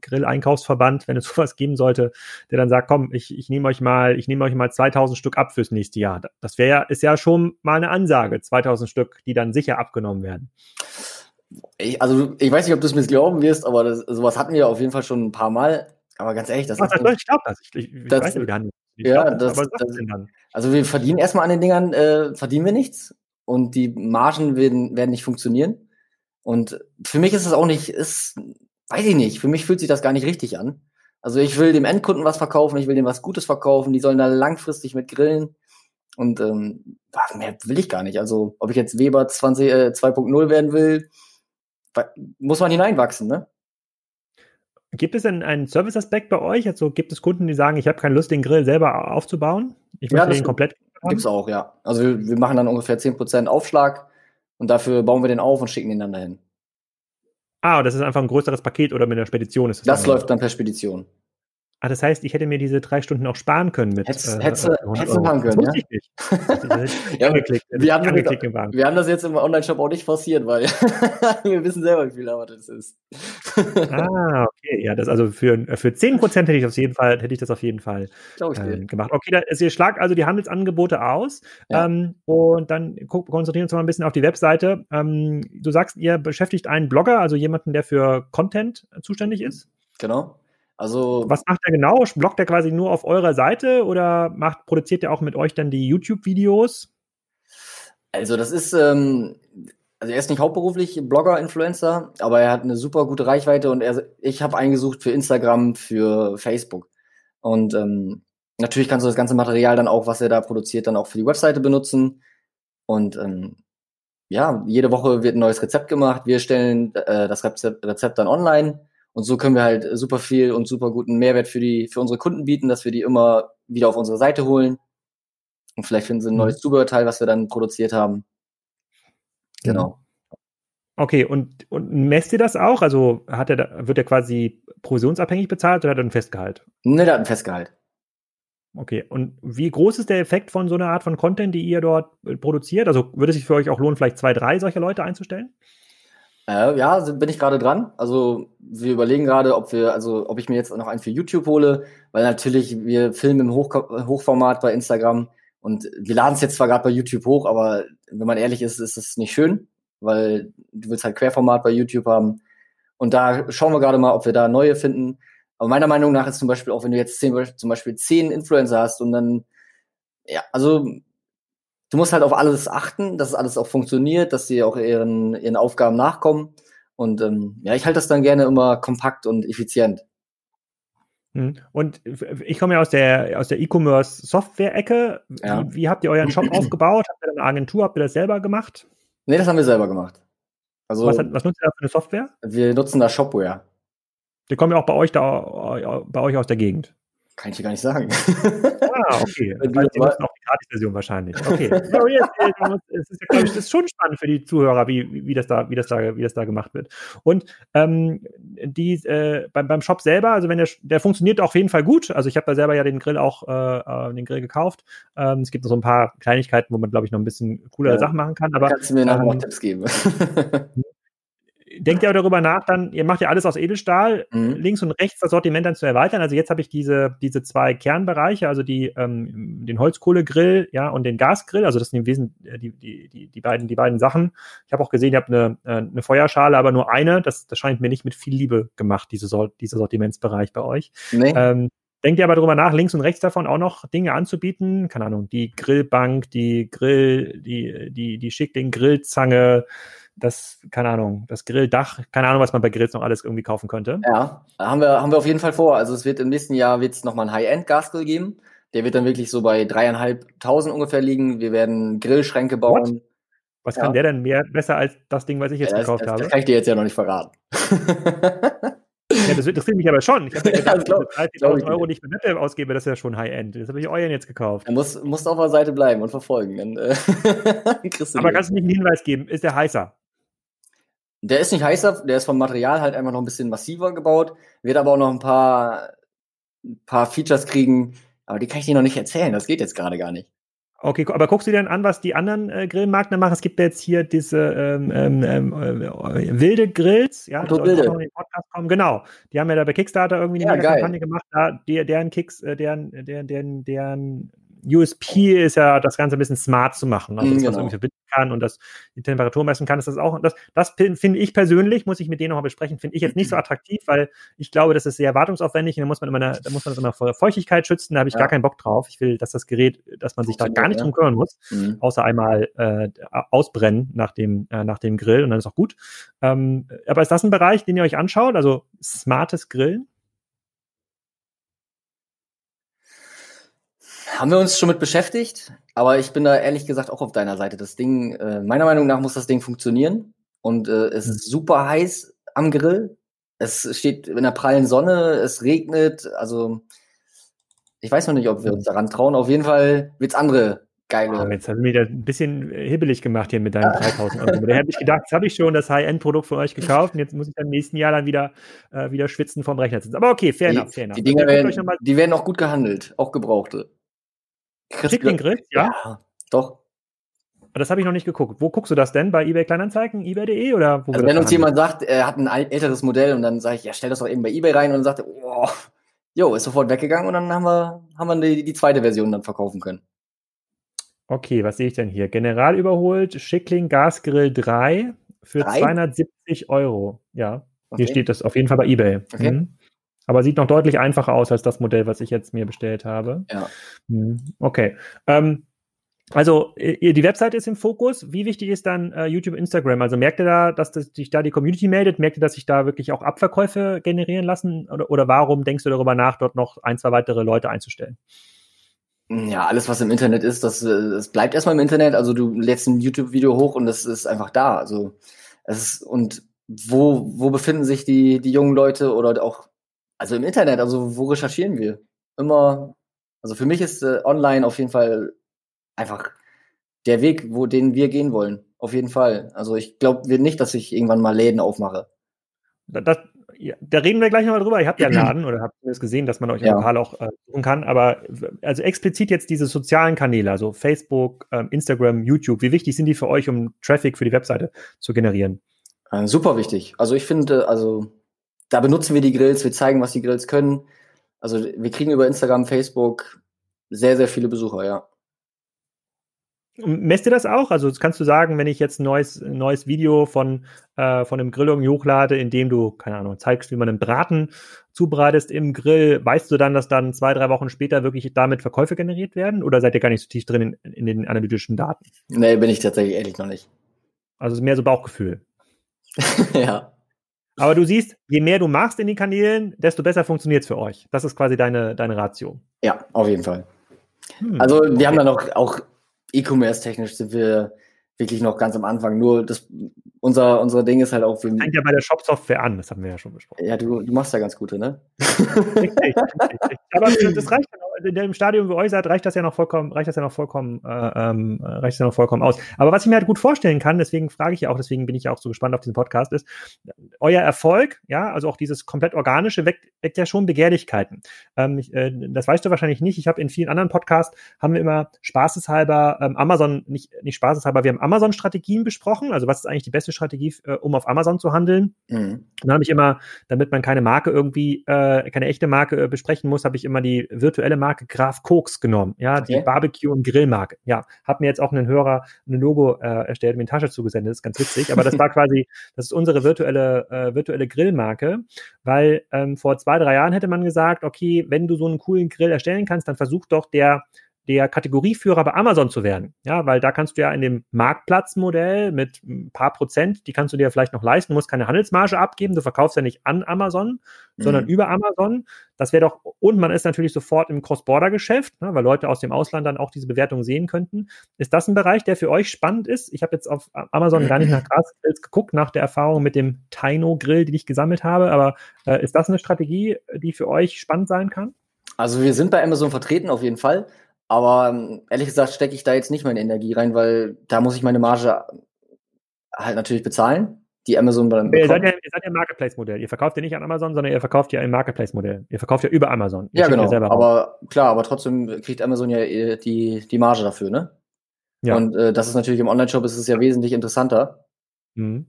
Grill-Einkaufsverband, wenn es sowas geben sollte, der dann sagt, komm, ich, ich nehme euch mal, ich nehme euch mal 2000 Stück ab fürs nächste Jahr. Das wäre ja, ist ja schon mal eine Ansage, 2000 Stück, die dann sicher abgenommen werden. Ich, also ich weiß nicht, ob du es mir glauben wirst, aber das, sowas hatten wir auf jeden Fall schon ein paar Mal. Aber ganz ehrlich, das Ach, ist. Ich glaube das. Ich, ich, das, weiß nicht, gar nicht. ja, das, das, das also wir verdienen erstmal an den Dingern, äh, verdienen wir nichts und die Margen werden, werden nicht funktionieren. Und für mich ist es auch nicht, ist, weiß ich nicht, für mich fühlt sich das gar nicht richtig an. Also ich will dem Endkunden was verkaufen, ich will dem was Gutes verkaufen, die sollen da langfristig mit grillen. Und ähm, mehr will ich gar nicht. Also ob ich jetzt Weber 20, äh, 2.0 werden will, muss man hineinwachsen, ne? Gibt es denn einen Service-Aspekt bei euch? Also gibt es Kunden, die sagen, ich habe keine Lust, den Grill selber aufzubauen? Ich möchte ja, den komplett Gibt es auch, ja. Also wir, wir machen dann ungefähr 10% Aufschlag und dafür bauen wir den auf und schicken den dann dahin. Ah, das ist einfach ein größeres Paket oder mit der Spedition ist das? Das läuft dann per Spedition. Ah, das heißt, ich hätte mir diese drei Stunden auch sparen können mit. Hättest, äh, hättest, hättest du machen können, das ja? Ich nicht. ja, wir, haben das, wir haben das jetzt im Online-Shop auch nicht forciert, weil wir wissen selber, wie viel Arbeit das ist. ah, okay. Ja, das also für, für 10% hätte ich auf jeden Fall, hätte ich das auf jeden Fall äh, gemacht. Okay, da, also ihr schlagt also die Handelsangebote aus ja. ähm, und dann guck, konzentrieren wir uns mal ein bisschen auf die Webseite. Ähm, du sagst, ihr beschäftigt einen Blogger, also jemanden, der für Content zuständig ist? Genau. Also was macht er genau? Bloggt er quasi nur auf eurer Seite oder macht produziert er auch mit euch dann die YouTube-Videos? Also das ist ähm, also er ist nicht hauptberuflich Blogger, Influencer, aber er hat eine super gute Reichweite und er, ich habe eingesucht für Instagram, für Facebook und ähm, natürlich kannst du das ganze Material dann auch, was er da produziert, dann auch für die Webseite benutzen und ähm, ja, jede Woche wird ein neues Rezept gemacht. Wir stellen äh, das Rezept, Rezept dann online und so können wir halt super viel und super guten Mehrwert für die, für unsere Kunden bieten, dass wir die immer wieder auf unsere Seite holen. Und vielleicht finden sie ein mhm. neues Zubehörteil, was wir dann produziert haben. Genau. Okay, und, und messt ihr das auch? Also hat er, wird er quasi provisionsabhängig bezahlt oder hat er ein Festgehalt? Ne, der hat ein Festgehalt. Okay, und wie groß ist der Effekt von so einer Art von Content, die ihr dort produziert? Also würde es sich für euch auch lohnen, vielleicht zwei, drei solcher Leute einzustellen? Äh, ja, bin ich gerade dran. Also wir überlegen gerade, ob wir, also ob ich mir jetzt noch einen für YouTube hole, weil natürlich wir filmen im Hoch Hochformat bei Instagram und wir laden es jetzt zwar gerade bei YouTube hoch, aber wenn man ehrlich ist, ist es nicht schön, weil du willst halt Querformat bei YouTube haben. Und da schauen wir gerade mal, ob wir da neue finden. Aber meiner Meinung nach ist zum Beispiel auch, wenn du jetzt zehn, zum Beispiel zehn Influencer hast und dann, ja, also du musst halt auf alles achten, dass es alles auch funktioniert, dass sie auch ihren, ihren Aufgaben nachkommen. Und ähm, ja, ich halte das dann gerne immer kompakt und effizient. Hm. Und ich komme ja aus der aus der E-Commerce-Software-Ecke. Ja. Wie, wie, habt ihr euren Shop aufgebaut? Habt ihr eine Agentur? Habt ihr das selber gemacht? Nee, das haben wir selber gemacht. Also, was, hat, was nutzt ihr da für eine Software? Wir nutzen da Shopware. Die kommen ja auch bei euch da bei euch aus der Gegend. Kann ich dir gar nicht sagen. Ah, okay. Das nutzen auch die Gratis-Version wahrscheinlich. Okay. So, jetzt, es ist, ja, ich, das ist schon spannend für die Zuhörer, wie, wie, das, da, wie, das, da, wie das da gemacht wird. Und ähm, die, äh, beim, beim Shop selber, also wenn der, der funktioniert auf jeden Fall gut. Also ich habe da selber ja den Grill auch, äh, äh, den Grill gekauft. Ähm, es gibt noch so ein paar Kleinigkeiten, wo man, glaube ich, noch ein bisschen coolere ja. Sachen machen kann. Aber, Kannst du mir nachher ähm, noch Tipps geben? denkt ja darüber nach, dann, ihr macht ja alles aus Edelstahl, mhm. links und rechts das Sortiment dann zu erweitern. Also jetzt habe ich diese, diese zwei Kernbereiche, also die, ähm, den Holzkohlegrill, ja, und den Gasgrill. Also das sind im Wesentlichen äh, die, die, die, die, beiden, die beiden Sachen. Ich habe auch gesehen, ihr habt eine, äh, eine Feuerschale, aber nur eine. Das, das scheint mir nicht mit viel Liebe gemacht, diese, dieser Sortimentsbereich bei euch. Nee. Ähm, Denkt ihr aber darüber nach, links und rechts davon auch noch Dinge anzubieten? Keine Ahnung, die Grillbank, die Grill, die, die, die schickt den Grillzange, das, keine Ahnung, das Grilldach, keine Ahnung, was man bei Grills noch alles irgendwie kaufen könnte. Ja, haben wir, haben wir auf jeden Fall vor. Also es wird im nächsten Jahr wird es nochmal einen High-End-Gasgrill geben. Der wird dann wirklich so bei dreieinhalbtausend ungefähr liegen. Wir werden Grillschränke bauen. What? Was ja. kann der denn mehr besser als das Ding, was ich jetzt ja, gekauft das, habe? Das kann ich dir jetzt ja noch nicht verraten. Ja, das interessiert mich aber schon. Ich habe ja gedacht, ja, 30.000 Euro nicht für Wettbewerb ausgebe, das ist ja schon High-End. Das habe ich euren jetzt gekauft. Du musst, musst auf der Seite bleiben und verfolgen. Dann, äh, aber kannst du nicht einen Hinweis geben? Ist der heißer? Der ist nicht heißer, der ist vom Material halt einfach noch ein bisschen massiver gebaut, wird aber auch noch ein paar, ein paar Features kriegen, aber die kann ich dir noch nicht erzählen, das geht jetzt gerade gar nicht. Okay, aber guckst du dir dann an, was die anderen äh, Grillmarken machen? Es gibt jetzt hier diese ähm, ähm, ähm äh, wilde Grills, ja, die wilde. Podcast kommen. Genau, die haben ja da bei Kickstarter irgendwie eine ja, Kampagne gemacht, da, deren Kicks, äh, deren, deren, deren, deren USP ist ja, das Ganze ein bisschen smart zu machen. Also, dass genau. man irgendwie verbinden kann und das die Temperatur messen kann, ist das auch, das, das finde ich persönlich, muss ich mit denen nochmal besprechen, finde ich jetzt nicht so attraktiv, weil ich glaube, das ist sehr wartungsaufwendig und da muss man immer, eine, da muss man das immer vor Feuchtigkeit schützen, da habe ich ja. gar keinen Bock drauf. Ich will, dass das Gerät, dass man sich da gar nicht drum kümmern muss, mhm. außer einmal äh, ausbrennen nach dem, äh, nach dem Grill und dann ist auch gut. Ähm, aber ist das ein Bereich, den ihr euch anschaut, also smartes Grillen? Haben wir uns schon mit beschäftigt, aber ich bin da ehrlich gesagt auch auf deiner Seite. Das Ding, äh, meiner Meinung nach muss das Ding funktionieren und äh, es ist super heiß am Grill. Es steht in der prallen Sonne, es regnet, also ich weiß noch nicht, ob wir uns daran trauen. Auf jeden Fall wird's andere geile. Oh, jetzt hast du mir ein bisschen hibbelig gemacht hier mit deinen 3000 Euro. Da habe ich gedacht, jetzt habe ich schon das High-End-Produkt von euch gekauft und jetzt muss ich dann im nächsten Jahr dann wieder, äh, wieder schwitzen vom Rechner sitzen. Aber okay, fair die, enough, fair enough. Die Dinger werden, die werden auch gut gehandelt, auch gebrauchte. Chicken Grill? Ja? ja, doch. Das habe ich noch nicht geguckt. Wo guckst du das denn? Bei eBay Kleinanzeigen, eBay.de oder wo? Also wenn uns jemand sagt, er hat ein älteres Modell und dann sage ich, ja, stell das doch eben bei eBay rein und dann sagt er, oh, jo, ist sofort weggegangen und dann haben wir, haben wir die, die zweite Version dann verkaufen können. Okay, was sehe ich denn hier? General überholt, Schickling Gasgrill 3 für 3? 270 Euro. Ja, okay. hier steht das auf jeden Fall bei eBay. Okay. Mhm. Aber sieht noch deutlich einfacher aus als das Modell, was ich jetzt mir bestellt habe. Ja. Hm, okay. Ähm, also die Webseite ist im Fokus. Wie wichtig ist dann äh, YouTube, Instagram? Also merkt ihr da, dass das, sich da die Community meldet? Merkt ihr, dass sich da wirklich auch Abverkäufe generieren lassen? Oder, oder warum denkst du darüber nach, dort noch ein, zwei weitere Leute einzustellen? Ja, alles, was im Internet ist, das, das bleibt erstmal im Internet. Also du lädst ein YouTube-Video hoch und das ist einfach da. Also es ist, und wo, wo befinden sich die, die jungen Leute oder auch also im Internet, also wo recherchieren wir? Immer, also für mich ist äh, online auf jeden Fall einfach der Weg, wo den wir gehen wollen. Auf jeden Fall. Also ich glaube nicht, dass ich irgendwann mal Läden aufmache. Das, ja, da reden wir gleich nochmal drüber. Ihr habt ja einen Laden oder habt ihr es gesehen, dass man euch ja. lokal auch äh, suchen kann. Aber also explizit jetzt diese sozialen Kanäle, also Facebook, ähm, Instagram, YouTube, wie wichtig sind die für euch, um Traffic für die Webseite zu generieren? Äh, super wichtig. Also ich finde, also da benutzen wir die Grills, wir zeigen, was die Grills können. Also wir kriegen über Instagram, Facebook sehr, sehr viele Besucher, ja. Messt ihr das auch? Also kannst du sagen, wenn ich jetzt ein neues, neues Video von, äh, von einem Grill irgendwie hochlade, in dem du, keine Ahnung, zeigst, wie man einen Braten zubereitest im Grill, weißt du dann, dass dann zwei, drei Wochen später wirklich damit Verkäufe generiert werden? Oder seid ihr gar nicht so tief drin in, in den analytischen Daten? Nee, bin ich tatsächlich ehrlich noch nicht. Also es ist mehr so Bauchgefühl. ja. Aber du siehst, je mehr du machst in den Kanälen, desto besser funktioniert es für euch. Das ist quasi deine, deine Ratio. Ja, auf jeden Fall. Hm, also wir okay. haben dann auch, auch E-Commerce-technisch sind wir wirklich noch ganz am Anfang. Nur das, unser, unser Ding ist halt auch. Wir, Fängt ja bei der Shop-Software an, das haben wir ja schon besprochen. Ja, du, du machst ja ganz gute, ne? Richtig, richtig. Aber das reicht ja noch. In dem Stadium geäußert, reicht das ja noch vollkommen, reicht das ja noch vollkommen, äh, ähm, reicht das ja noch vollkommen aus. Aber was ich mir halt gut vorstellen kann, deswegen frage ich ja auch, deswegen bin ich ja auch so gespannt auf diesen Podcast, ist, euer Erfolg, ja, also auch dieses komplett organische weckt, weckt ja schon Begehrlichkeiten. Ähm, ich, äh, das weißt du wahrscheinlich nicht. Ich habe in vielen anderen Podcasts haben wir immer spaßeshalber ähm, Amazon, nicht, nicht spaßeshalber, wir haben Amazon-Strategien besprochen. Also was ist eigentlich die beste Strategie, äh, um auf Amazon zu handeln? Mhm. Dann habe ich immer, damit man keine Marke irgendwie, äh, keine echte Marke äh, besprechen muss, habe ich immer die virtuelle Marke Graf Koks genommen. Ja, okay. die Barbecue- und Grillmarke. Ja, habe mir jetzt auch einen Hörer ein Logo äh, erstellt, mir in Tasche zugesendet. Das ist ganz witzig. Aber das war quasi, das ist unsere virtuelle, äh, virtuelle Grillmarke, weil ähm, vor zwei, drei Jahren hätte man gesagt, okay, wenn du so einen coolen Grill erstellen kannst, dann versuch doch der der Kategorieführer bei Amazon zu werden. Ja, weil da kannst du ja in dem Marktplatzmodell mit ein paar Prozent, die kannst du dir vielleicht noch leisten, du musst keine Handelsmarge abgeben, du verkaufst ja nicht an Amazon, mhm. sondern über Amazon. Das wäre doch, und man ist natürlich sofort im Cross-Border-Geschäft, ne, weil Leute aus dem Ausland dann auch diese Bewertung sehen könnten. Ist das ein Bereich, der für euch spannend ist? Ich habe jetzt auf Amazon gar nicht nach Grasgrills geguckt, nach der Erfahrung mit dem Taino-Grill, die ich gesammelt habe, aber äh, ist das eine Strategie, die für euch spannend sein kann? Also wir sind bei Amazon vertreten auf jeden Fall. Aber ähm, ehrlich gesagt stecke ich da jetzt nicht meine Energie rein, weil da muss ich meine Marge halt natürlich bezahlen, die Amazon beim ihr seid, ja, ihr seid ja Marketplace-Modell. Ihr verkauft ja nicht an Amazon, sondern ihr verkauft ja ein Marketplace-Modell. Ihr verkauft ja über Amazon. Ihr ja, genau. Ja aber klar, aber trotzdem kriegt Amazon ja äh, die, die Marge dafür, ne? Ja. Und äh, das ist natürlich im Online-Shop ist es ja wesentlich interessanter. Mhm.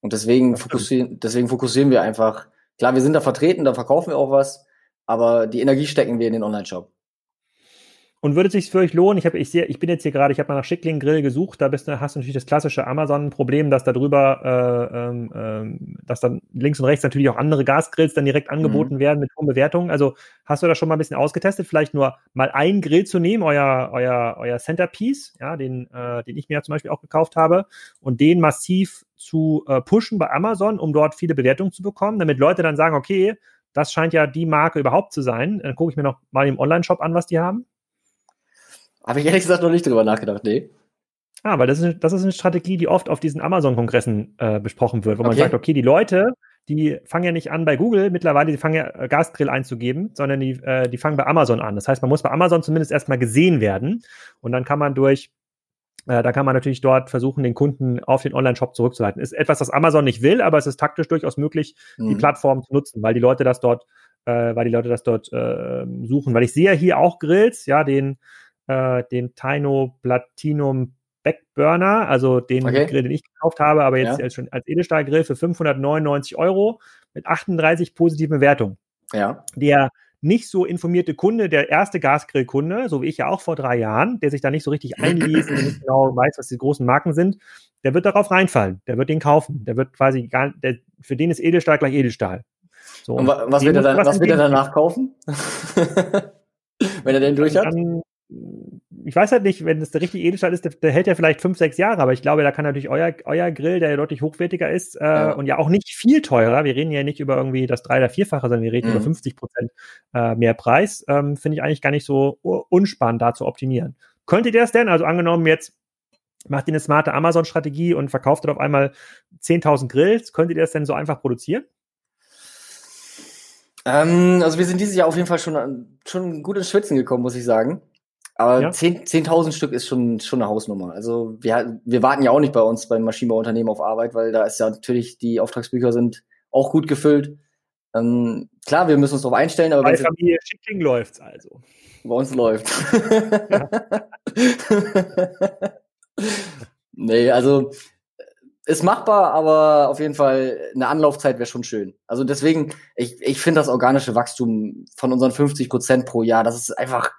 Und deswegen fokussieren, deswegen fokussieren wir einfach. Klar, wir sind da vertreten, da verkaufen wir auch was, aber die Energie stecken wir in den Online-Shop. Und würde es sich für euch lohnen? Ich, hab, ich, sehe, ich bin jetzt hier gerade, ich habe mal nach Schickling Grill gesucht, da bist, hast du natürlich das klassische Amazon-Problem, dass da drüber, äh, ähm, dass dann links und rechts natürlich auch andere Gasgrills dann direkt angeboten mhm. werden mit hohen Bewertungen. Also hast du da schon mal ein bisschen ausgetestet, vielleicht nur mal einen Grill zu nehmen, euer, euer, euer Centerpiece, ja, den, äh, den ich mir ja zum Beispiel auch gekauft habe, und den massiv zu äh, pushen bei Amazon, um dort viele Bewertungen zu bekommen, damit Leute dann sagen, okay, das scheint ja die Marke überhaupt zu sein. Dann gucke ich mir noch mal im Online-Shop an, was die haben. Habe ich ehrlich gesagt noch nicht drüber nachgedacht, nee. Ah, weil das ist, das ist eine Strategie, die oft auf diesen Amazon-Kongressen äh, besprochen wird, wo man sagt, okay, die Leute, die fangen ja nicht an bei Google mittlerweile, die fangen ja äh, Gasgrill einzugeben, sondern die, äh, die fangen bei Amazon an. Das heißt, man muss bei Amazon zumindest erstmal gesehen werden und dann kann man durch äh, da kann man natürlich dort versuchen, den Kunden auf den Online-Shop zurückzuleiten. Ist etwas, das Amazon nicht will, aber es ist taktisch durchaus möglich, mhm. die Plattform zu nutzen, weil die Leute das dort, äh, weil die Leute das dort äh, suchen. Weil ich sehe hier auch Grills, ja, den äh, den Taino Platinum Backburner, also den okay. Grill, den ich gekauft habe, aber jetzt ja. schon als Edelstahlgrill für 599 Euro mit 38 positiven Bewertungen. Ja. Der nicht so informierte Kunde, der erste Gasgrillkunde, so wie ich ja auch vor drei Jahren, der sich da nicht so richtig einliest und nicht genau weiß, was die großen Marken sind, der wird darauf reinfallen, der wird den kaufen, der wird quasi gar, der, für den ist Edelstahl gleich Edelstahl. So, und was wird er dann, was wird er danach kaufen? Wenn er den durch hat? Dann, ich weiß halt nicht, wenn es der richtige Edelstahl ist, der, der, hält ja vielleicht fünf, sechs Jahre, aber ich glaube, da kann natürlich euer, euer Grill, der ja deutlich hochwertiger ist äh, ja. und ja auch nicht viel teurer, wir reden ja nicht über irgendwie das drei- oder vierfache, sondern wir reden mhm. über 50 Prozent äh, mehr Preis, ähm, finde ich eigentlich gar nicht so unspannend, da zu optimieren. Könntet ihr das denn? Also angenommen jetzt macht ihr eine smarte Amazon-Strategie und verkauft dort auf einmal 10.000 Grills, könntet ihr das denn so einfach produzieren? Ähm, also wir sind dieses Jahr auf jeden Fall schon, schon gut ins Schwitzen gekommen, muss ich sagen. Aber ja. 10.000 10 Stück ist schon, schon eine Hausnummer. Also wir, wir warten ja auch nicht bei uns beim Maschinenbauunternehmen auf Arbeit, weil da ist ja natürlich, die Auftragsbücher sind auch gut gefüllt. Ähm, klar, wir müssen uns darauf einstellen, aber bei Familie Schickling läuft's also. Bei uns läuft. nee, also ist machbar, aber auf jeden Fall eine Anlaufzeit wäre schon schön. Also deswegen, ich, ich finde das organische Wachstum von unseren 50 Prozent pro Jahr, das ist einfach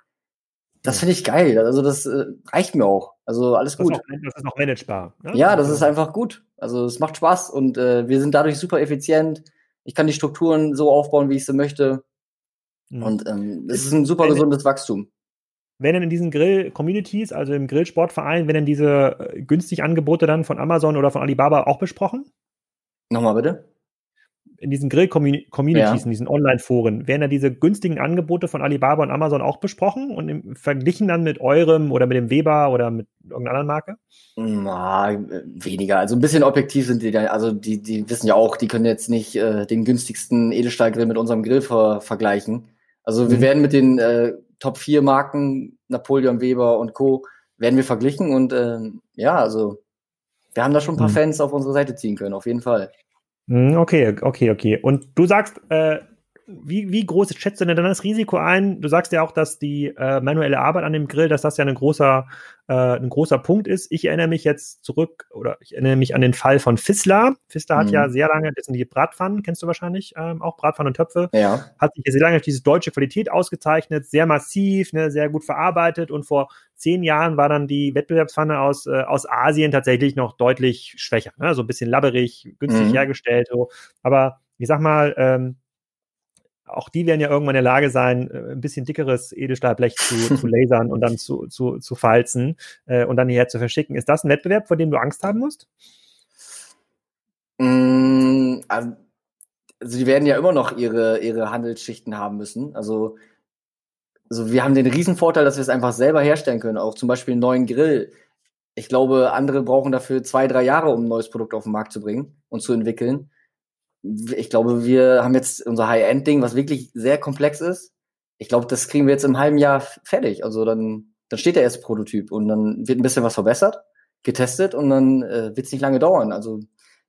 das finde ich geil. Also das äh, reicht mir auch. Also alles gut. Das ist auch, das ist auch managebar. Ne? Ja, das ist einfach gut. Also es macht Spaß und äh, wir sind dadurch super effizient. Ich kann die Strukturen so aufbauen, wie ich sie möchte. Mhm. Und ähm, es ist ein super wenn, gesundes Wachstum. Wenn denn in diesen Grill-Communities, also im Grillsportverein, wenn denn diese äh, günstig Angebote dann von Amazon oder von Alibaba auch besprochen? Nochmal bitte in diesen Grill-Communities, ja. in diesen Online-Foren, werden da diese günstigen Angebote von Alibaba und Amazon auch besprochen und im, verglichen dann mit eurem oder mit dem Weber oder mit irgendeiner anderen Marke? Na, weniger. Also ein bisschen objektiv sind die da. Also die, die wissen ja auch, die können jetzt nicht äh, den günstigsten Edelstahlgrill mit unserem Grill ver vergleichen. Also mhm. wir werden mit den äh, Top 4 Marken, Napoleon, Weber und Co., werden wir verglichen und äh, ja, also wir haben da schon ein paar mhm. Fans auf unsere Seite ziehen können, auf jeden Fall. Mhm, okay, okay, okay. Und du sagst, äh, wie, wie groß schätzt du denn dann das Risiko ein? Du sagst ja auch, dass die äh, manuelle Arbeit an dem Grill, dass das ja ein großer, äh, ein großer Punkt ist. Ich erinnere mich jetzt zurück oder ich erinnere mich an den Fall von Fissler. Fissler mhm. hat ja sehr lange, das sind die Bratpfannen, kennst du wahrscheinlich ähm, auch, Bratpfannen und Töpfe. Ja. Hat sich sehr lange durch diese deutsche Qualität ausgezeichnet, sehr massiv, ne, sehr gut verarbeitet und vor zehn Jahren war dann die Wettbewerbspfanne aus, äh, aus Asien tatsächlich noch deutlich schwächer, ne? so ein bisschen labberig, günstig mhm. hergestellt. So. Aber ich sag mal, ähm, auch die werden ja irgendwann in der Lage sein, äh, ein bisschen dickeres Edelstahlblech zu, zu lasern und dann zu, zu, zu falzen äh, und dann hierher zu verschicken. Ist das ein Wettbewerb, vor dem du Angst haben musst? Mm, also, also die werden ja immer noch ihre, ihre Handelsschichten haben müssen. Also, also wir haben den riesen Vorteil, dass wir es einfach selber herstellen können. Auch zum Beispiel einen neuen Grill. Ich glaube, andere brauchen dafür zwei, drei Jahre, um ein neues Produkt auf den Markt zu bringen und zu entwickeln ich glaube, wir haben jetzt unser High-End-Ding, was wirklich sehr komplex ist. Ich glaube, das kriegen wir jetzt im halben Jahr fertig. Also dann, dann steht der erste Prototyp und dann wird ein bisschen was verbessert, getestet und dann äh, wird es nicht lange dauern. Also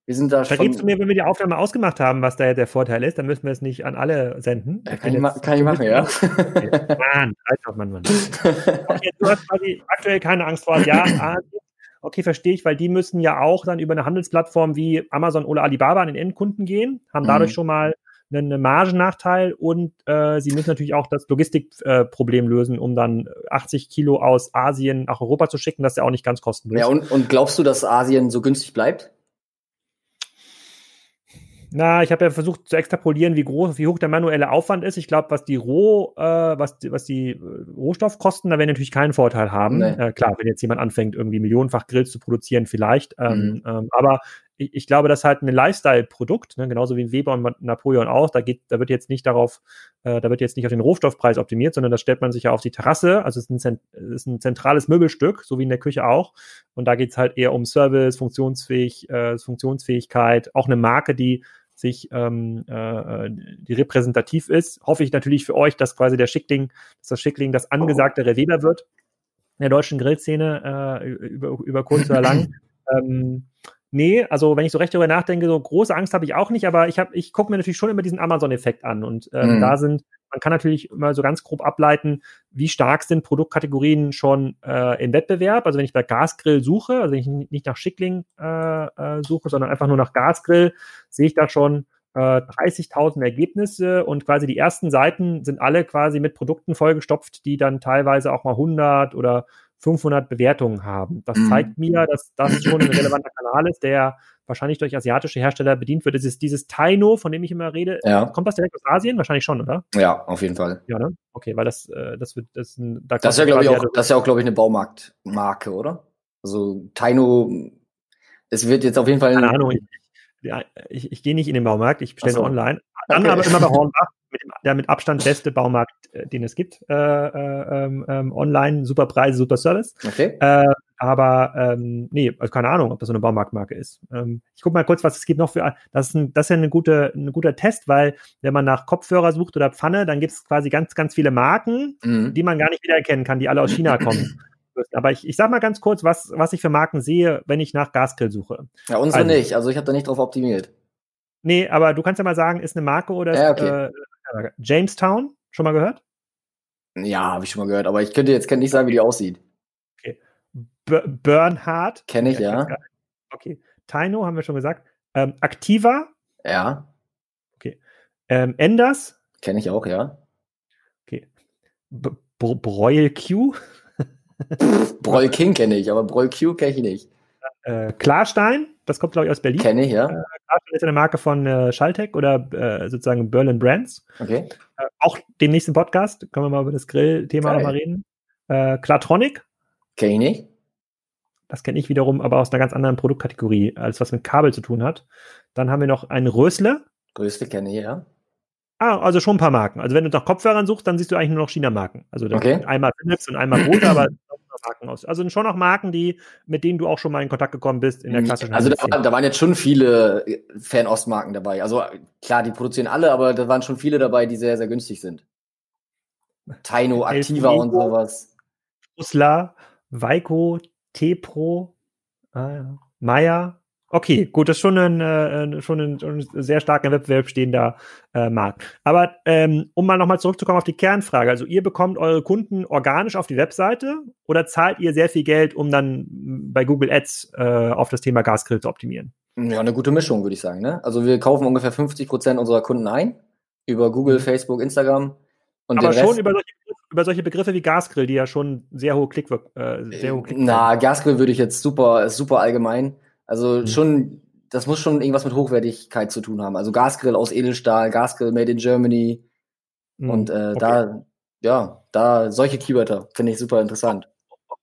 wir sind da Vergibst du mir, wenn wir die Aufnahme ausgemacht haben, was da der Vorteil ist, dann müssen wir es nicht an alle senden. Ja, kann, ich, ma kann ich machen, ja. Mann, einfach, Mann, Mann. Okay, du hast quasi aktuell keine Angst vor Ja, Asien okay, verstehe ich, weil die müssen ja auch dann über eine Handelsplattform wie Amazon oder Alibaba an den Endkunden gehen, haben dadurch mhm. schon mal einen Margennachteil und äh, sie müssen natürlich auch das Logistikproblem äh, lösen, um dann 80 Kilo aus Asien nach Europa zu schicken. Das ist ja auch nicht ganz kostenlos. Ja, und, und glaubst du, dass Asien so günstig bleibt? Na, ich habe ja versucht zu extrapolieren, wie groß, wie hoch der manuelle Aufwand ist. Ich glaube, was die Roh, äh, was, was die äh, Rohstoffkosten, da werden natürlich keinen Vorteil haben. Nee. Äh, klar, wenn jetzt jemand anfängt, irgendwie millionenfach Grills zu produzieren, vielleicht. Ähm, mhm. ähm, aber ich, ich, glaube, das ist halt ein Lifestyle-Produkt, ne? genauso wie Weber und Napoleon auch. Da geht, da wird jetzt nicht darauf, äh, da wird jetzt nicht auf den Rohstoffpreis optimiert, sondern das stellt man sich ja auf die Terrasse. Also es ist ein, ist ein zentrales Möbelstück, so wie in der Küche auch. Und da geht es halt eher um Service, Funktionsfähig, äh, Funktionsfähigkeit, auch eine Marke, die sich ähm, äh, die repräsentativ ist. Hoffe ich natürlich für euch, dass quasi der Schickling, dass das Schickling das angesagte Reweber wird in der deutschen Grillszene äh, über, über kurz oder lang. ähm, Nee, also wenn ich so recht darüber nachdenke, so große Angst habe ich auch nicht, aber ich habe, ich gucke mir natürlich schon immer diesen Amazon-Effekt an und ähm, mhm. da sind, man kann natürlich immer so ganz grob ableiten, wie stark sind Produktkategorien schon äh, im Wettbewerb. Also wenn ich bei Gasgrill suche, also wenn ich nicht nach Schickling äh, äh, suche, sondern einfach nur nach Gasgrill, sehe ich da schon äh, 30.000 Ergebnisse und quasi die ersten Seiten sind alle quasi mit Produkten vollgestopft, die dann teilweise auch mal 100 oder 500 Bewertungen haben. Das mhm. zeigt mir, dass das schon ein relevanter Kanal ist, der wahrscheinlich durch asiatische Hersteller bedient wird. Es ist dieses Taino, von dem ich immer rede. Ja. Kommt das direkt aus Asien? Wahrscheinlich schon, oder? Ja, auf jeden Fall. Ja, ne? Okay, weil das, äh, das wird, das, da das ist ja, glaube ich, auch, das ist ja auch, glaube ich, eine Baumarktmarke, oder? Also Taino, es wird jetzt auf jeden Fall. Keine Ahnung, ich, ja, ich, ich gehe nicht in den Baumarkt, ich bestelle so. online. Dann okay. aber immer bei Hornbach, mit der mit Abstand beste Baumarkt, äh, den es gibt, äh, äh, ähm, ähm, online, super Preise, super Service. Okay. Äh, aber ähm, nee, also keine Ahnung, ob das so eine Baumarktmarke ist. Ähm, ich gucke mal kurz, was es gibt noch für. Das ist, ein, das ist ja eine gute, ein guter Test, weil wenn man nach Kopfhörer sucht oder Pfanne, dann gibt es quasi ganz, ganz viele Marken, mhm. die man gar nicht wiedererkennen kann, die alle aus China kommen. Aber ich, ich sag mal ganz kurz, was, was ich für Marken sehe, wenn ich nach Gasgrill suche. Ja, unsere also, nicht. Also ich habe da nicht drauf optimiert. Nee, aber du kannst ja mal sagen, ist eine Marke oder ja, okay. äh, Jamestown, schon mal gehört? Ja, habe ich schon mal gehört, aber ich könnte jetzt nicht sagen, wie die aussieht. Okay. B Bernhard. Kenne ich, ja. Okay. Taino haben wir schon gesagt. Ähm, Activa. Ja. Okay. Ähm, Enders. Kenne ich auch, ja. Okay. B Broil Q. Broil King kenne ich, aber Broil Q kenne ich nicht. Äh, Klarstein. Das kommt, glaube ich, aus Berlin. Kenne ich, ja. Äh, ist eine Marke von äh, Schalltech oder äh, sozusagen Berlin Brands. Okay. Äh, auch den nächsten Podcast können wir mal über das Grill-Thema nochmal reden. Äh, Klartronic. Kenne ich nicht. Das kenne ich wiederum, aber aus einer ganz anderen Produktkategorie, als was mit Kabel zu tun hat. Dann haben wir noch einen Rösle. Größte kenne ich, ja. Ah, also schon ein paar Marken. Also wenn du nach Kopfhörern suchst, dann siehst du eigentlich nur noch China-Marken. Also okay. einmal Philips und einmal Bose, aber Marken aus. Also schon noch Marken, die, mit denen du auch schon mal in Kontakt gekommen bist in der mhm. klassischen Also da, da, waren jetzt schon viele äh, Fernost-Marken dabei. Also klar, die produzieren alle, aber da waren schon viele dabei, die sehr, sehr günstig sind. Taino, Activa und sowas. Usla, Weiko, T-Pro, ah, Maya, Okay, gut, das ist schon ein, äh, schon ein, schon ein sehr stark im Wettbewerb stehender äh, Markt. Aber ähm, um mal nochmal zurückzukommen auf die Kernfrage, also ihr bekommt eure Kunden organisch auf die Webseite oder zahlt ihr sehr viel Geld, um dann bei Google Ads äh, auf das Thema Gasgrill zu optimieren? Ja, eine gute Mischung, würde ich sagen. Ne? Also wir kaufen ungefähr 50 Prozent unserer Kunden ein über Google, mhm. Facebook, Instagram. Und Aber schon über solche, über solche, Begriffe wie Gasgrill, die ja schon sehr hohe Klick, äh, sehr hohe Klick Na, Gasgrill würde ich jetzt super, super allgemein also mhm. schon, das muss schon irgendwas mit Hochwertigkeit zu tun haben. Also Gasgrill aus Edelstahl, Gasgrill made in Germany. Mhm. Und äh, okay. da, ja, da solche Keywörter finde ich super interessant.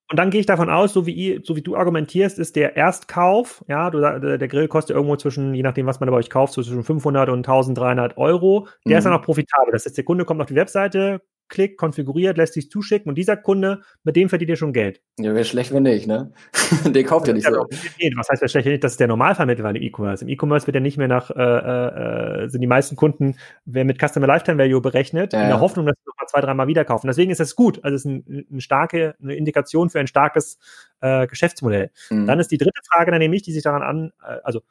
Und dann gehe ich davon aus, so wie, so wie du argumentierst, ist der Erstkauf, ja, du, der Grill kostet irgendwo zwischen, je nachdem, was man bei euch kauft, zwischen 500 und 1300 Euro. Der mhm. ist dann auch profitabel. Das heißt, der Kunde kommt auf die Webseite, klickt, konfiguriert, lässt sich zuschicken und dieser Kunde, mit dem verdient ihr schon Geld. Ja, wäre schlecht, wenn nicht, ne? Der kauft ja nicht ja, so. Was heißt wäre schlecht, wenn nicht? Das ist der Normalfall mittlerweile im E-Commerce. Im E-Commerce wird ja nicht mehr nach, äh, äh, sind die meisten Kunden wer mit Customer Lifetime Value berechnet, ja, in der Hoffnung, dass sie nochmal zwei, dreimal wieder kaufen. Deswegen ist das gut. Also es ist ein, eine starke, eine Indikation für ein starkes äh, Geschäftsmodell. Mhm. Dann ist die dritte Frage dann nämlich, die sich daran an, äh, also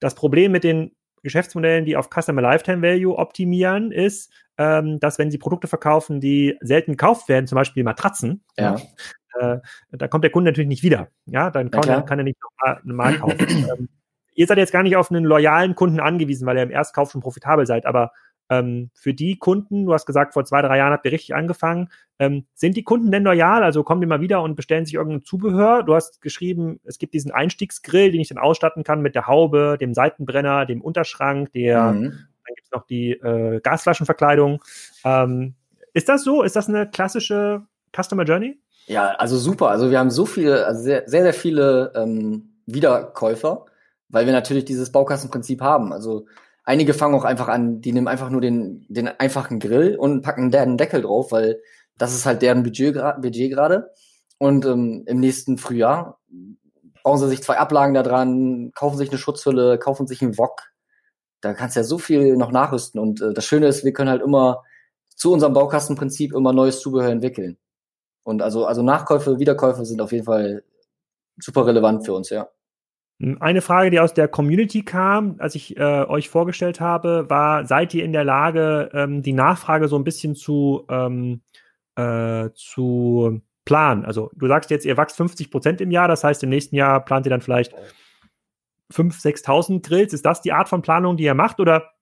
das Problem mit den Geschäftsmodellen, die auf Customer Lifetime Value optimieren, ist, ähm, dass wenn sie Produkte verkaufen, die selten gekauft werden, zum Beispiel Matratzen, ja. äh, da kommt der Kunde natürlich nicht wieder. Ja, dann kann, ja, kann er nicht nochmal normal kaufen. ähm, ihr seid jetzt gar nicht auf einen loyalen Kunden angewiesen, weil ihr im Erstkauf schon profitabel seid, aber ähm, für die Kunden, du hast gesagt, vor zwei, drei Jahren habt ihr richtig angefangen, ähm, sind die Kunden denn loyal? Also kommen die mal wieder und bestellen sich irgendein Zubehör? Du hast geschrieben, es gibt diesen Einstiegsgrill, den ich dann ausstatten kann mit der Haube, dem Seitenbrenner, dem Unterschrank, der, mhm. dann gibt es noch die äh, Gasflaschenverkleidung. Ähm, ist das so? Ist das eine klassische Customer Journey? Ja, also super. Also wir haben so viele, also sehr, sehr, sehr viele ähm, Wiederkäufer, weil wir natürlich dieses Baukastenprinzip haben. Also Einige fangen auch einfach an, die nehmen einfach nur den, den einfachen Grill und packen deren Deckel drauf, weil das ist halt deren Budget, Budget gerade. Und ähm, im nächsten Frühjahr bauen sie sich zwei Ablagen da dran, kaufen sich eine Schutzhülle, kaufen sich einen Wok. Da kannst du ja so viel noch nachrüsten. Und äh, das Schöne ist, wir können halt immer zu unserem Baukastenprinzip immer neues Zubehör entwickeln. Und also, also Nachkäufe, Wiederkäufe sind auf jeden Fall super relevant für uns, ja. Eine Frage, die aus der Community kam, als ich äh, euch vorgestellt habe, war, seid ihr in der Lage, ähm, die Nachfrage so ein bisschen zu, ähm, äh, zu planen? Also du sagst jetzt, ihr wächst 50 Prozent im Jahr, das heißt, im nächsten Jahr plant ihr dann vielleicht 5.000, 6.000 Grills. Ist das die Art von Planung, die ihr macht? Oder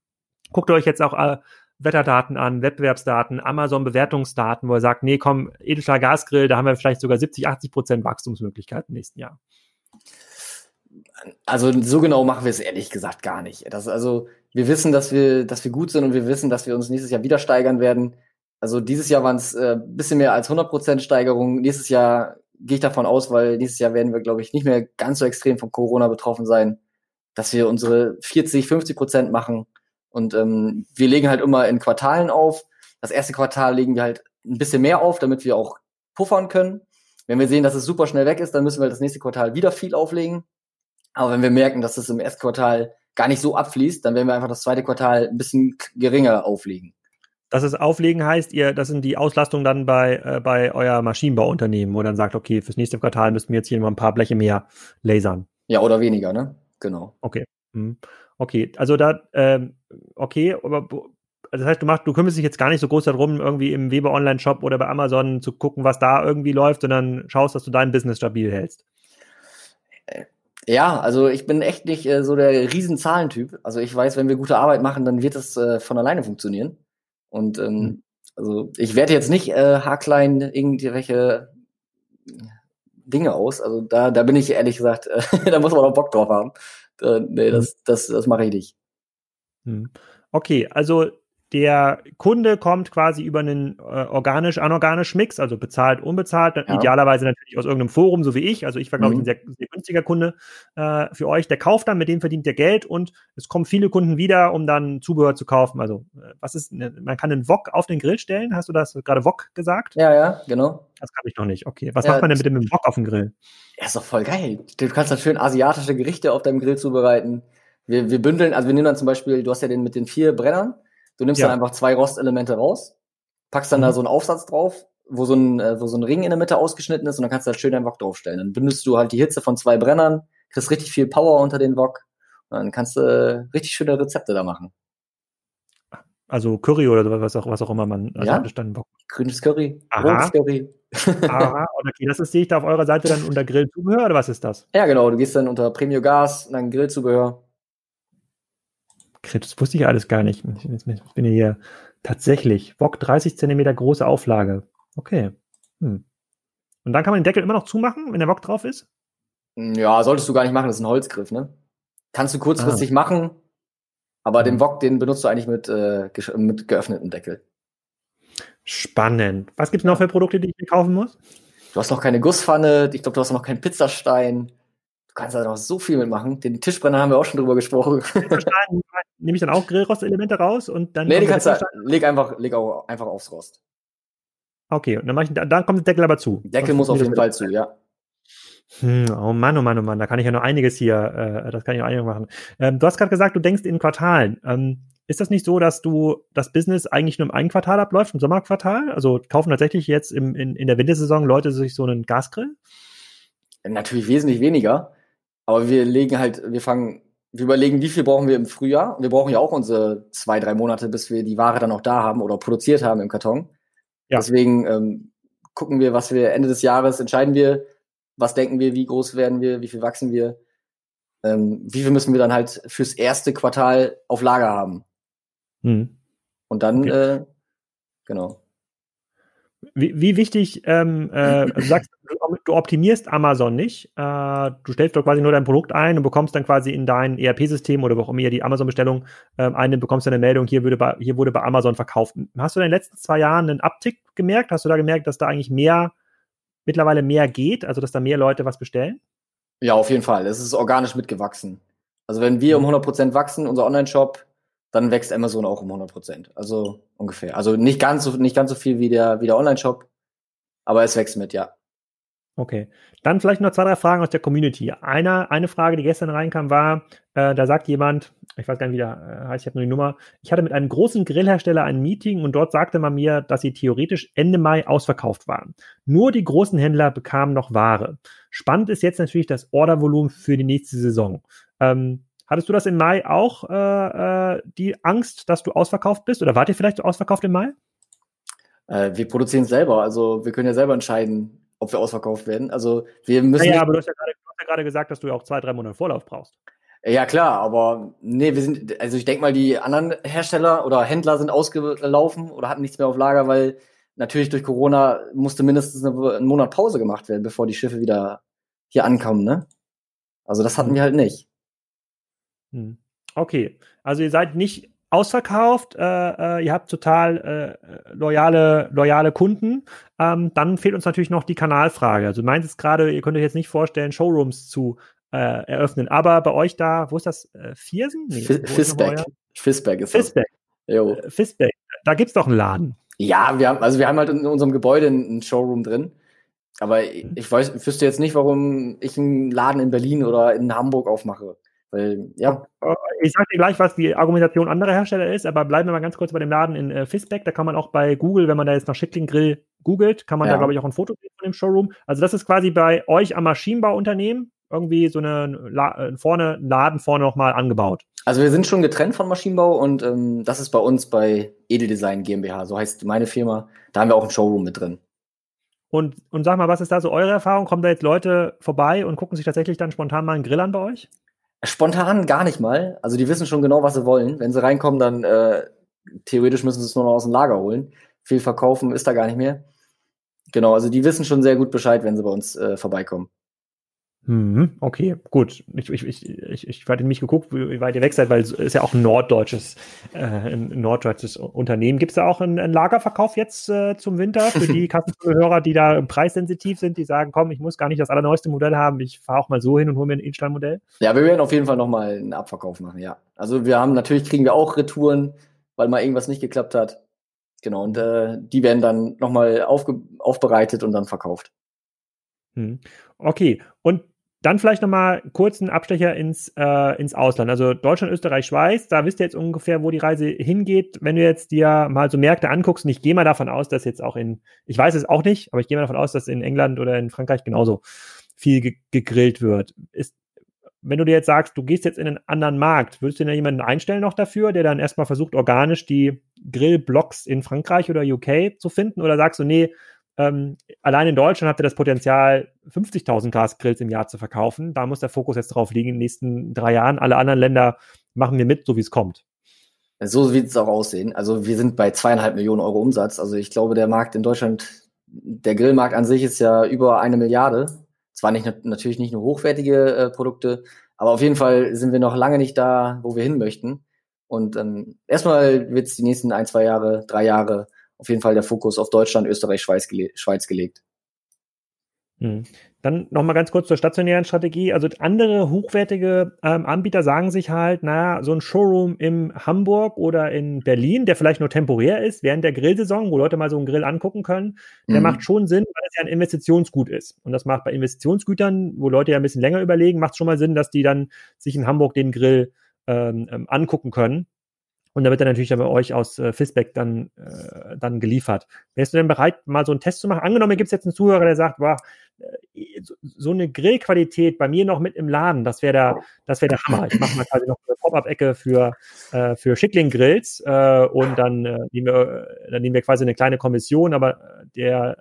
guckt ihr euch jetzt auch äh, Wetterdaten an, Wettbewerbsdaten, Amazon-Bewertungsdaten, wo ihr sagt, nee, komm, Edelstahl Gasgrill, da haben wir vielleicht sogar 70, 80 Prozent Wachstumsmöglichkeiten im nächsten Jahr? Also so genau machen wir es ehrlich gesagt gar nicht. Das, also wir wissen, dass wir, dass wir gut sind und wir wissen, dass wir uns nächstes Jahr wieder steigern werden. Also dieses Jahr waren es äh, bisschen mehr als 100% Steigerung. Nächstes Jahr gehe ich davon aus, weil nächstes Jahr werden wir, glaube ich, nicht mehr ganz so extrem von Corona betroffen sein, dass wir unsere 40, 50 Prozent machen. Und ähm, wir legen halt immer in Quartalen auf. Das erste Quartal legen wir halt ein bisschen mehr auf, damit wir auch puffern können. Wenn wir sehen, dass es super schnell weg ist, dann müssen wir das nächste Quartal wieder viel auflegen. Aber wenn wir merken, dass es im ersten Quartal gar nicht so abfließt, dann werden wir einfach das zweite Quartal ein bisschen geringer auflegen. Dass es auflegen heißt, ihr, das sind die Auslastungen dann bei, äh, bei euer Maschinenbauunternehmen, wo dann sagt, okay, fürs nächste Quartal müssen wir jetzt hier mal ein paar Bleche mehr lasern. Ja, oder weniger, ne? Genau. Okay. Hm. Okay, also da, ähm, okay, aber das heißt, du machst, du kümmerst dich jetzt gar nicht so groß darum, irgendwie im Weber Online-Shop oder bei Amazon zu gucken, was da irgendwie läuft, sondern schaust, dass du dein Business stabil hältst. Ja, also ich bin echt nicht äh, so der Riesenzahlentyp. Also ich weiß, wenn wir gute Arbeit machen, dann wird es äh, von alleine funktionieren. Und ähm, mhm. also ich werde jetzt nicht äh, haarklein irgendwelche Dinge aus. Also da, da bin ich ehrlich gesagt, äh, da muss man auch Bock drauf haben. Äh, nee, das, mhm. das, das mache ich nicht. Mhm. Okay, also der Kunde kommt quasi über einen äh, organisch-anorganisch Mix, also bezahlt, unbezahlt, ja. idealerweise natürlich aus irgendeinem Forum, so wie ich. Also ich war, glaube mhm. ich, ein sehr, sehr günstiger Kunde äh, für euch. Der kauft dann, mit dem verdient der Geld und es kommen viele Kunden wieder, um dann Zubehör zu kaufen. Also äh, was ist, ne, man kann einen Wok auf den Grill stellen. Hast du das gerade Wok gesagt? Ja, ja, genau. Das kann ich noch nicht. Okay. Was ja, macht man denn mit dem Wok auf dem Grill? Ja, ist doch voll geil. Du kannst dann schön asiatische Gerichte auf deinem Grill zubereiten. Wir, wir bündeln, also wir nehmen dann zum Beispiel, du hast ja den mit den vier Brennern. Du nimmst ja. dann einfach zwei Rostelemente raus, packst dann mhm. da so einen Aufsatz drauf, wo so ein, äh, wo so ein Ring in der Mitte ausgeschnitten ist und dann kannst du da schön deinen Wok draufstellen. Dann bündest du halt die Hitze von zwei Brennern, kriegst richtig viel Power unter den Wok und dann kannst du richtig schöne Rezepte da machen. Also Curry oder was auch, was auch immer man also ja? dann Bock. Grünes Curry, rotes Curry. Aha, okay, das ist, sehe ich da auf eurer Seite dann unter Grillzubehör oder was ist das? Ja, genau, du gehst dann unter Premium Gas und dann Grillzubehör das wusste ich alles gar nicht. Ich bin hier tatsächlich. Wok 30 Zentimeter große Auflage. Okay. Hm. Und dann kann man den Deckel immer noch zumachen, wenn der Wok drauf ist? Ja, solltest du gar nicht machen, das ist ein Holzgriff, ne? Kannst du kurzfristig ah. machen, aber hm. den Wok, den benutzt du eigentlich mit, äh, mit geöffnetem Deckel. Spannend. Was gibt's noch für Produkte, die ich mir kaufen muss? Du hast noch keine Gusspfanne, ich glaube, du hast noch keinen Pizzastein. Du kannst da noch so viel mitmachen. Den Tischbrenner haben wir auch schon drüber gesprochen. Nehme ich dann auch Grillrostelemente raus und dann. Nee, die kannst du, leg einfach, leg auch einfach aufs Rost. Okay, und dann, ich, dann kommt der Deckel aber zu. Deckel muss auf jeden Fall zu, ja. Hm, oh Mann, oh Mann, oh Mann, da kann ich ja noch einiges hier, äh, das kann ich noch einiges machen. Ähm, du hast gerade gesagt, du denkst in Quartalen. Ähm, ist das nicht so, dass du das Business eigentlich nur im einen Quartal abläuft, im Sommerquartal? Also kaufen tatsächlich jetzt im, in, in der Wintersaison Leute sich so einen Gasgrill? Natürlich wesentlich weniger. Aber wir legen halt, wir fangen, wir überlegen, wie viel brauchen wir im Frühjahr. Wir brauchen ja auch unsere zwei, drei Monate, bis wir die Ware dann auch da haben oder produziert haben im Karton. Ja. Deswegen ähm, gucken wir, was wir Ende des Jahres entscheiden wir, was denken wir, wie groß werden wir, wie viel wachsen wir, ähm, wie viel müssen wir dann halt fürs erste Quartal auf Lager haben. Hm. Und dann, okay. äh, genau. Wie, wie wichtig, ähm, äh, du sagst, du optimierst Amazon nicht. Äh, du stellst doch quasi nur dein Produkt ein und bekommst dann quasi in dein ERP-System oder wo auch immer ihr die Amazon-Bestellung ähm, ein, bekommst du eine Meldung, hier, würde bei, hier wurde bei Amazon verkauft. Hast du in den letzten zwei Jahren einen Uptick gemerkt? Hast du da gemerkt, dass da eigentlich mehr, mittlerweile mehr geht, also dass da mehr Leute was bestellen? Ja, auf jeden Fall. Es ist organisch mitgewachsen. Also wenn wir um 100% mhm. wachsen, unser Online-Shop, dann wächst Amazon auch um 100 Prozent. Also ungefähr. Also nicht ganz so, nicht ganz so viel wie der, wie der Online-Shop, aber es wächst mit, ja. Okay. Dann vielleicht noch zwei, drei Fragen aus der Community. Eine, eine Frage, die gestern reinkam, war, äh, da sagt jemand, ich weiß gar nicht, wie der äh, heißt, ich habe nur die Nummer, ich hatte mit einem großen Grillhersteller ein Meeting und dort sagte man mir, dass sie theoretisch Ende Mai ausverkauft waren. Nur die großen Händler bekamen noch Ware. Spannend ist jetzt natürlich das Ordervolumen für die nächste Saison. Ähm, Hattest du das im Mai auch, äh, äh, die Angst, dass du ausverkauft bist? Oder wart ihr vielleicht ausverkauft im Mai? Äh, wir produzieren es selber. Also wir können ja selber entscheiden, ob wir ausverkauft werden. Also wir müssen. Ja, aber du hast ja gerade gesagt, dass du ja auch zwei, drei Monate Vorlauf brauchst. Ja, klar, aber nee, wir sind, also ich denke mal, die anderen Hersteller oder Händler sind ausgelaufen oder hatten nichts mehr auf Lager, weil natürlich durch Corona musste mindestens eine, einen Monat Pause gemacht werden, bevor die Schiffe wieder hier ankommen, ne? Also das hatten mhm. wir halt nicht. Hm. Okay, also ihr seid nicht ausverkauft, äh, äh, ihr habt total äh, loyale, loyale Kunden. Ähm, dann fehlt uns natürlich noch die Kanalfrage. Also du meinst jetzt gerade, ihr könnt euch jetzt nicht vorstellen, Showrooms zu äh, eröffnen, aber bei euch da, wo ist das? Äh, Viersen? Nee, Fisbeck. Fisbeck ist Fisbeck. das. Jo. Äh, Fisbeck. Da gibt's doch einen Laden. Ja, wir haben, also wir haben halt in unserem Gebäude einen Showroom drin. Aber ich weiß, ich wüsste jetzt nicht, warum ich einen Laden in Berlin oder in Hamburg aufmache. Weil, ja. Äh, ich sage dir gleich, was die Argumentation anderer Hersteller ist, aber bleiben wir mal ganz kurz bei dem Laden in äh, Fisbeck. Da kann man auch bei Google, wenn man da jetzt nach Schickling Grill googelt, kann man ja. da, glaube ich, auch ein Foto sehen von dem Showroom. Also das ist quasi bei euch am Maschinenbauunternehmen irgendwie so eine La äh, vorne, ein Laden vorne nochmal angebaut. Also wir sind schon getrennt von Maschinenbau und ähm, das ist bei uns bei Edeldesign GmbH, so heißt meine Firma. Da haben wir auch ein Showroom mit drin. Und, und sag mal, was ist da so eure Erfahrung? Kommen da jetzt Leute vorbei und gucken sich tatsächlich dann spontan mal einen Grill an bei euch? Spontan gar nicht mal. Also die wissen schon genau, was sie wollen. Wenn sie reinkommen, dann äh, theoretisch müssen sie es nur noch aus dem Lager holen. Viel verkaufen ist da gar nicht mehr. Genau, also die wissen schon sehr gut Bescheid, wenn sie bei uns äh, vorbeikommen. Hm, okay, gut. Ich, ich, ich, ich, hatte mich geguckt, wie weit ihr weg seid, weil es ist ja auch ein norddeutsches, äh, ein norddeutsches Unternehmen. Gibt es da auch einen, einen, Lagerverkauf jetzt äh, zum Winter für die Kassenzuhörer, die da preissensitiv sind, die sagen, komm, ich muss gar nicht das allerneueste Modell haben, ich fahre auch mal so hin und hole mir ein Install-Modell? Ja, wir werden auf jeden Fall nochmal einen Abverkauf machen, ja. Also wir haben, natürlich kriegen wir auch Retouren, weil mal irgendwas nicht geklappt hat. Genau, und äh, die werden dann nochmal aufbereitet und dann verkauft. Hm. Okay, und dann vielleicht nochmal kurz einen Abstecher ins, äh, ins Ausland. Also Deutschland, Österreich, Schweiz, da wisst ihr jetzt ungefähr, wo die Reise hingeht. Wenn du jetzt dir mal so Märkte anguckst, und ich gehe mal davon aus, dass jetzt auch in, ich weiß es auch nicht, aber ich gehe mal davon aus, dass in England oder in Frankreich genauso viel ge gegrillt wird. Ist, wenn du dir jetzt sagst, du gehst jetzt in einen anderen Markt, würdest du denn jemanden einstellen noch dafür, der dann erstmal versucht, organisch die Grillblocks in Frankreich oder UK zu finden? Oder sagst du, nee, ähm, allein in Deutschland habt ihr das Potenzial, 50.000 Gasgrills im Jahr zu verkaufen. Da muss der Fokus jetzt drauf liegen in den nächsten drei Jahren. Alle anderen Länder machen wir mit, so wie es kommt. So wird es auch aussehen. Also wir sind bei zweieinhalb Millionen Euro Umsatz. Also ich glaube, der Markt in Deutschland, der Grillmarkt an sich ist ja über eine Milliarde. Zwar nicht, natürlich nicht nur hochwertige äh, Produkte, aber auf jeden Fall sind wir noch lange nicht da, wo wir hin möchten. Und ähm, erstmal wird es die nächsten ein, zwei Jahre, drei Jahre auf jeden Fall der Fokus auf Deutschland, Österreich, Schweiz, gele Schweiz gelegt. Hm. Dann nochmal ganz kurz zur stationären Strategie. Also andere hochwertige ähm, Anbieter sagen sich halt, naja, so ein Showroom in Hamburg oder in Berlin, der vielleicht nur temporär ist, während der Grillsaison, wo Leute mal so einen Grill angucken können, der mhm. macht schon Sinn, weil es ja ein Investitionsgut ist. Und das macht bei Investitionsgütern, wo Leute ja ein bisschen länger überlegen, macht schon mal Sinn, dass die dann sich in Hamburg den Grill ähm, ähm angucken können. Und da wird er natürlich bei euch aus äh, Fisbeck dann, äh, dann geliefert. Wärst du denn bereit, mal so einen Test zu machen? Angenommen, gibt es jetzt einen Zuhörer, der sagt, wow, äh, so, eine Grillqualität bei mir noch mit im Laden, das wäre der, das wäre der Hammer. Ich mache mal quasi noch eine Pop-Up-Ecke für, äh, für Schickling-Grills äh, und dann, äh, nehmen wir, äh, dann nehmen wir quasi eine kleine Kommission, aber der,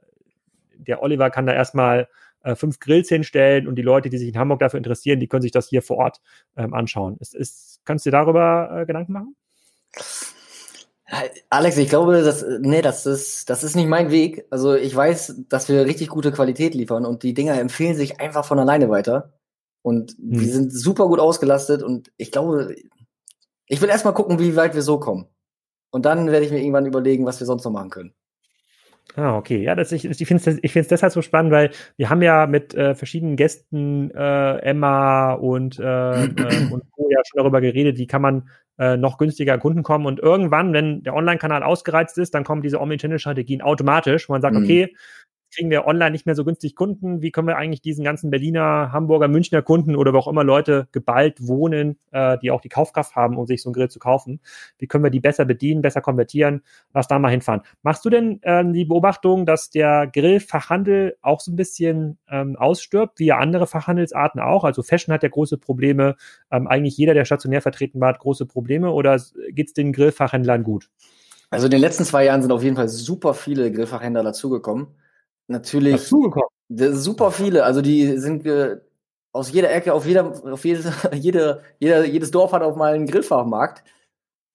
der Oliver kann da erstmal äh, fünf Grills hinstellen und die Leute, die sich in Hamburg dafür interessieren, die können sich das hier vor Ort ähm, anschauen. Ist, ist, kannst du dir darüber äh, Gedanken machen? Alex, ich glaube, das, nee, das ist, das ist nicht mein Weg. Also ich weiß, dass wir richtig gute Qualität liefern und die Dinger empfehlen sich einfach von alleine weiter. Und hm. wir sind super gut ausgelastet und ich glaube, ich will erstmal gucken, wie weit wir so kommen. Und dann werde ich mir irgendwann überlegen, was wir sonst noch machen können. Ah, okay. Ja, das, ich, ich finde es ich find's deshalb so spannend, weil wir haben ja mit äh, verschiedenen Gästen, äh, Emma und, äh, äh, und Co. ja schon darüber geredet, wie kann man äh, noch günstiger Kunden kommen. Und irgendwann, wenn der Online-Kanal ausgereizt ist, dann kommen diese Omnichannel-Strategien automatisch, wo man sagt, mhm. okay, kriegen wir online nicht mehr so günstig Kunden? Wie können wir eigentlich diesen ganzen Berliner, Hamburger, Münchner Kunden oder wo auch immer Leute geballt wohnen, äh, die auch die Kaufkraft haben, um sich so einen Grill zu kaufen? Wie können wir die besser bedienen, besser konvertieren? Lass da mal hinfahren. Machst du denn ähm, die Beobachtung, dass der Grillfachhandel auch so ein bisschen ähm, ausstirbt, wie ja andere Fachhandelsarten auch? Also Fashion hat ja große Probleme. Ähm, eigentlich jeder, der stationär vertreten war, hat große Probleme. Oder geht es den Grillfachhändlern gut? Also in den letzten zwei Jahren sind auf jeden Fall super viele Grillfachhändler dazugekommen natürlich dazugekommen. Super viele. Also die sind äh, aus jeder Ecke, auf jeder, auf jedes, jede, jeder, jedes Dorf hat auch mal einen Grillfachmarkt.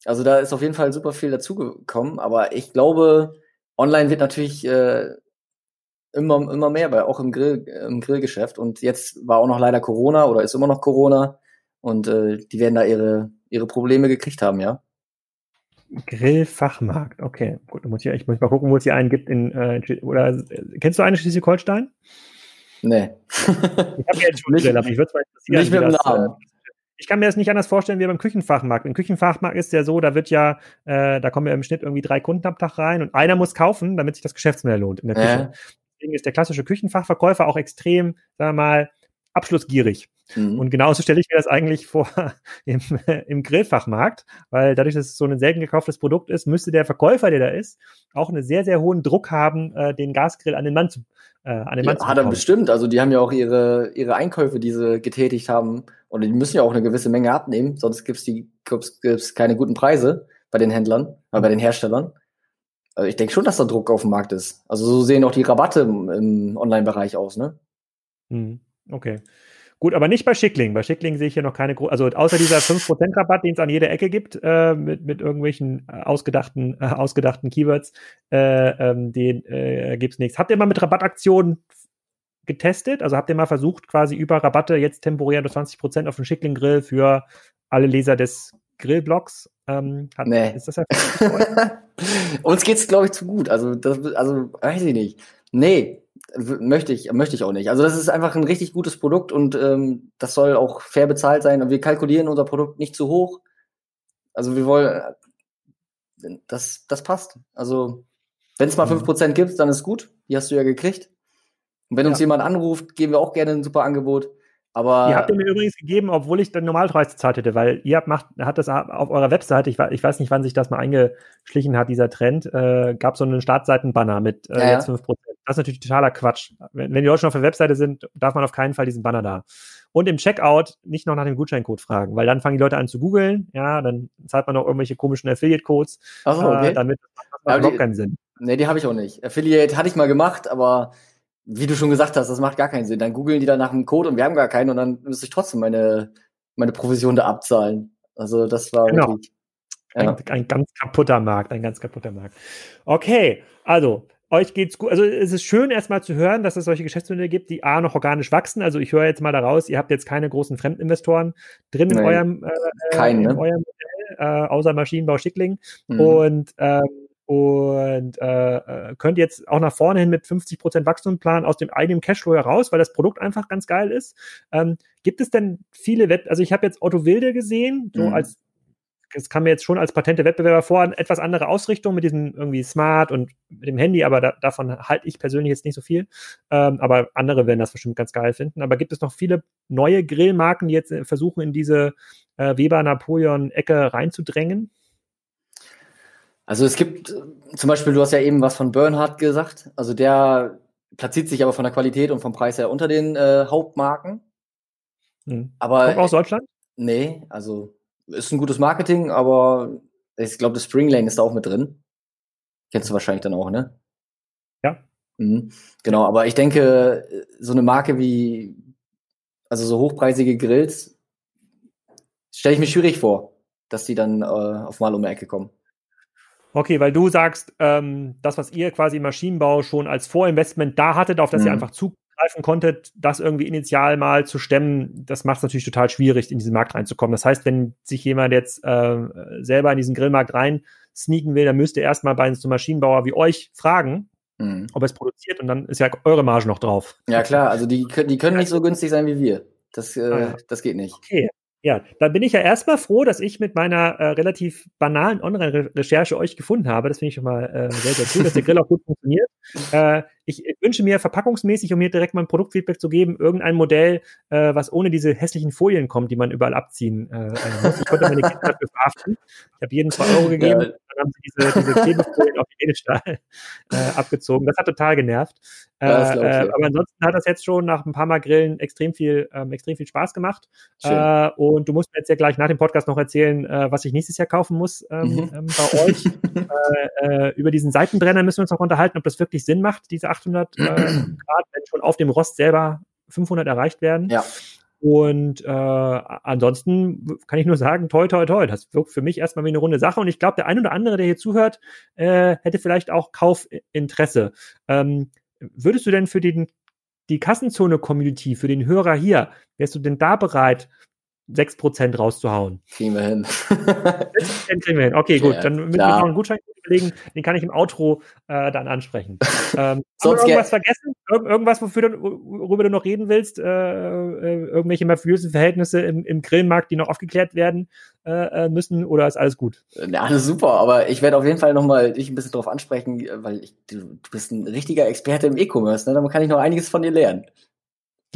Also da ist auf jeden Fall super viel dazugekommen. Aber ich glaube, online wird natürlich äh, immer, immer mehr, weil auch im, Grill, im Grillgeschäft. Und jetzt war auch noch leider Corona oder ist immer noch Corona. Und äh, die werden da ihre, ihre Probleme gekriegt haben, ja. Grillfachmarkt, okay. Gut, dann muss ich, ich muss mal gucken, wo es hier einen gibt in, äh, oder äh, kennst du einen Schleswig-Holstein? Nee. ich habe ja jetzt schon nicht, aber ich würde es mal interessieren. Nicht mit dem Namen. Äh, ich kann mir das nicht anders vorstellen wie beim Küchenfachmarkt. Im Küchenfachmarkt ist ja so, da wird ja, äh, da kommen ja im Schnitt irgendwie drei Kunden am Tag rein und einer muss kaufen, damit sich das Geschäftsmodell lohnt in der Küche. Deswegen ist der klassische Küchenfachverkäufer auch extrem, sagen wir mal, abschlussgierig. Mhm. Und genauso stelle ich mir das eigentlich vor im, im Grillfachmarkt, weil dadurch, dass es so ein selten gekauftes Produkt ist, müsste der Verkäufer, der da ist, auch einen sehr, sehr hohen Druck haben, äh, den Gasgrill an den Mann zu äh, an den Mann ja, zu Hat er bestimmt. Also die haben ja auch ihre, ihre Einkäufe, die sie getätigt haben. Und die müssen ja auch eine gewisse Menge abnehmen, sonst gibt es gibt's, gibt's keine guten Preise bei den Händlern, äh, bei den Herstellern. Also ich denke schon, dass da Druck auf dem Markt ist. Also so sehen auch die Rabatte im, im Online-Bereich aus, ne? Mhm. Okay. Gut, aber nicht bei Schickling. Bei Schickling sehe ich hier noch keine große, also außer dieser 5% Rabatt, den es an jeder Ecke gibt, äh, mit, mit irgendwelchen äh, ausgedachten, äh, ausgedachten Keywords, äh, ähm, den äh, gibt es nichts. Habt ihr mal mit Rabattaktionen getestet? Also habt ihr mal versucht, quasi über Rabatte jetzt temporär nur 20 Prozent auf den Schickling Grill für alle Leser des Grillblogs? Ähm, hat, nee. Ist das Uns geht's, glaube ich, zu gut. Also, das, also, weiß ich nicht. Nee, möchte ich, möchte ich auch nicht. Also, das ist einfach ein richtig gutes Produkt und ähm, das soll auch fair bezahlt sein. Und wir kalkulieren unser Produkt nicht zu hoch. Also, wir wollen, das, das passt. Also, wenn es mal mhm. 5% gibt, dann ist gut. Die hast du ja gekriegt. Und wenn uns jemand anruft, geben wir auch gerne ein super Angebot. Aber ihr habt mir übrigens gegeben, obwohl ich den Normalpreis gezahlt hätte, weil ihr habt, macht, hat das auf eurer Webseite, ich, ich weiß nicht, wann sich das mal eingeschlichen hat, dieser Trend, äh, gab so einen Startseitenbanner mit äh, ja, jetzt 5%. Das ist natürlich totaler Quatsch. Wenn, wenn die Leute schon auf der Webseite sind, darf man auf keinen Fall diesen Banner da. Und im Checkout nicht noch nach dem Gutscheincode fragen, weil dann fangen die Leute an zu googeln, ja, dann zahlt man noch irgendwelche komischen Affiliate-Codes. So, okay. äh, damit das macht überhaupt keinen Sinn. Nee, die habe ich auch nicht. Affiliate hatte ich mal gemacht, aber wie du schon gesagt hast, das macht gar keinen Sinn. Dann googeln die dann nach einem Code und wir haben gar keinen und dann müsste ich trotzdem meine, meine Provision da abzahlen. Also das war genau. wirklich. Ja. Ein, ein ganz kaputter Markt, ein ganz kaputter Markt. Okay, also euch geht's gut. Also es ist schön erstmal zu hören, dass es solche Geschäftsmodelle gibt, die A noch organisch wachsen. Also ich höre jetzt mal daraus, ihr habt jetzt keine großen Fremdinvestoren drin in eurem, äh, Kein, ne? in eurem Modell, äh, außer Maschinenbau Schickling. Mhm. Und ähm, und äh, äh, könnt jetzt auch nach vorne hin mit 50% Wachstum planen aus dem eigenen Cashflow heraus, weil das Produkt einfach ganz geil ist. Ähm, gibt es denn viele Wett also ich habe jetzt Otto Wilde gesehen, so mhm. als es kam mir jetzt schon als patente Wettbewerber vor, etwas andere Ausrichtung mit diesem irgendwie Smart und mit dem Handy, aber da, davon halte ich persönlich jetzt nicht so viel. Ähm, aber andere werden das bestimmt ganz geil finden. Aber gibt es noch viele neue Grillmarken, die jetzt äh, versuchen, in diese äh, Weber Napoleon-Ecke reinzudrängen? Also es gibt äh, zum Beispiel, du hast ja eben was von Bernhard gesagt. Also der platziert sich aber von der Qualität und vom Preis her unter den äh, Hauptmarken. Hm. Aber Kommt aus Deutschland? Nee, also ist ein gutes Marketing, aber ich glaube, das Spring Lane ist da auch mit drin. Kennst du wahrscheinlich dann auch, ne? Ja. Mhm. Genau, aber ich denke, so eine Marke wie, also so hochpreisige Grills, stelle ich mir schwierig vor, dass die dann äh, auf mal um die Ecke kommen. Okay, weil du sagst, ähm, das, was ihr quasi im Maschinenbau schon als Vorinvestment da hattet, auf das mhm. ihr einfach zugreifen konntet, das irgendwie initial mal zu stemmen, das macht es natürlich total schwierig, in diesen Markt reinzukommen. Das heißt, wenn sich jemand jetzt äh, selber in diesen Grillmarkt rein sneaken will, dann müsst ihr erstmal bei einem Maschinenbauer wie euch fragen, mhm. ob er es produziert und dann ist ja eure Marge noch drauf. Ja, klar, also die, die können nicht so günstig sein wie wir. Das, äh, ah. das geht nicht. Okay. Ja, dann bin ich ja erstmal froh, dass ich mit meiner äh, relativ banalen Online-Recherche euch gefunden habe. Das finde ich schon mal äh, sehr, sehr cool, dass der Grill auch gut funktioniert. Äh, ich, ich, wünsche mir verpackungsmäßig, um mir direkt mal ein Produktfeedback zu geben, irgendein Modell, äh, was ohne diese hässlichen Folien kommt, die man überall abziehen äh, muss. Ich konnte meine Kinder dafür verhaften. Ich habe jedem zwei Euro gegeben, ja. Haben sie diese, diese Klebefolien auf den Edelstahl äh, abgezogen. Das hat total genervt. Äh, äh, aber ansonsten hat das jetzt schon nach ein paar Mal Grillen extrem viel, ähm, extrem viel Spaß gemacht. Äh, und du musst mir jetzt ja gleich nach dem Podcast noch erzählen, äh, was ich nächstes Jahr kaufen muss ähm, mhm. ähm, bei euch. äh, über diesen Seitenbrenner müssen wir uns noch unterhalten, ob das wirklich Sinn macht, diese 800 äh, Grad, wenn schon auf dem Rost selber 500 erreicht werden. Ja. Und äh, ansonsten kann ich nur sagen, toi, toi, toi. Das wirkt für mich erstmal wie eine runde Sache. Und ich glaube, der ein oder andere, der hier zuhört, äh, hätte vielleicht auch Kaufinteresse. Ähm, würdest du denn für den, die Kassenzone-Community, für den Hörer hier, wärst du denn da bereit, 6% rauszuhauen. Kriegen wir hin. 6% kriegen wir hin. Okay, gut. dann müssen wir noch einen Gutschein überlegen. Den kann ich im Outro äh, dann ansprechen. Ähm, Sonst haben wir irgendwas vergessen? Ir irgendwas, wofür du, worüber du noch reden willst? Äh, äh, irgendwelche mafiösen Verhältnisse im, im Grillmarkt, die noch aufgeklärt werden äh, äh müssen? Oder ist alles gut? Ja, alles super. Aber ich werde auf jeden Fall nochmal dich ein bisschen darauf ansprechen, weil ich, du, du bist ein richtiger Experte im E-Commerce. Ne? Da kann ich noch einiges von dir lernen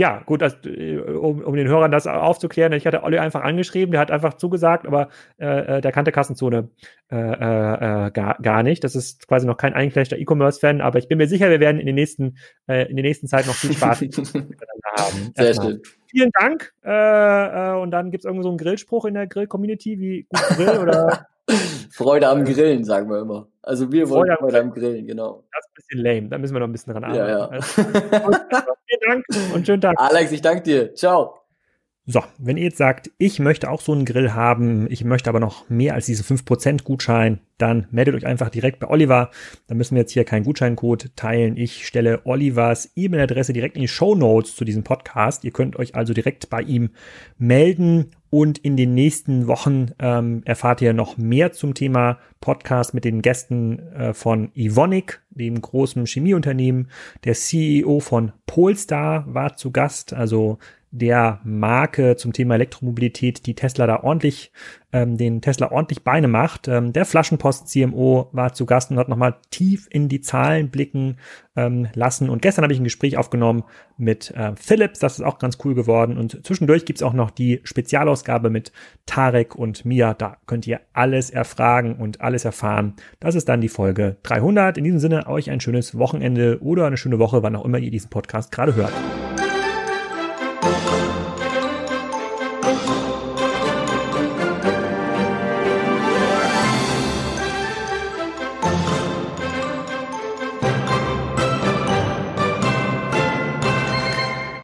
ja, gut, das, äh, um, um den Hörern das aufzuklären, ich hatte Olli einfach angeschrieben, der hat einfach zugesagt, aber äh, äh der kannte Kassenzone äh, äh, äh, gar, gar nicht. Das ist quasi noch kein eingefleischter E-Commerce-Fan, aber ich bin mir sicher, wir werden in den nächsten, äh, in der nächsten Zeit noch viel Spaß haben. Sehr schön. Vielen Dank. Äh, äh, und dann gibt es irgendwo so einen Grillspruch in der Grill-Community wie gut Grill oder Freude am Grillen, sagen wir immer. Also wir wollen Freude, Freude am Grillen, genau. Das ist ein bisschen lame, da müssen wir noch ein bisschen dran arbeiten. Ja, ja. Also, Dank und schönen Tag. Alex, ich danke dir. Ciao. So, wenn ihr jetzt sagt, ich möchte auch so einen Grill haben, ich möchte aber noch mehr als diese 5% Gutschein, dann meldet euch einfach direkt bei Oliver. Da müssen wir jetzt hier keinen Gutscheincode teilen. Ich stelle Olivers E-Mail-Adresse direkt in die Show Notes zu diesem Podcast. Ihr könnt euch also direkt bei ihm melden und in den nächsten Wochen ähm, erfahrt ihr noch mehr zum Thema Podcast mit den Gästen äh, von Ivonic, dem großen Chemieunternehmen. Der CEO von Polestar war zu Gast, also der Marke zum Thema Elektromobilität, die Tesla da ordentlich, ähm, den Tesla ordentlich Beine macht. Ähm, der Flaschenpost CMO war zu Gast und hat nochmal tief in die Zahlen blicken ähm, lassen. Und gestern habe ich ein Gespräch aufgenommen mit äh, Philips, das ist auch ganz cool geworden. Und zwischendurch gibt's auch noch die Spezialausgabe mit Tarek und Mia. Da könnt ihr alles erfragen und alles erfahren. Das ist dann die Folge 300. In diesem Sinne euch ein schönes Wochenende oder eine schöne Woche, wann auch immer ihr diesen Podcast gerade hört.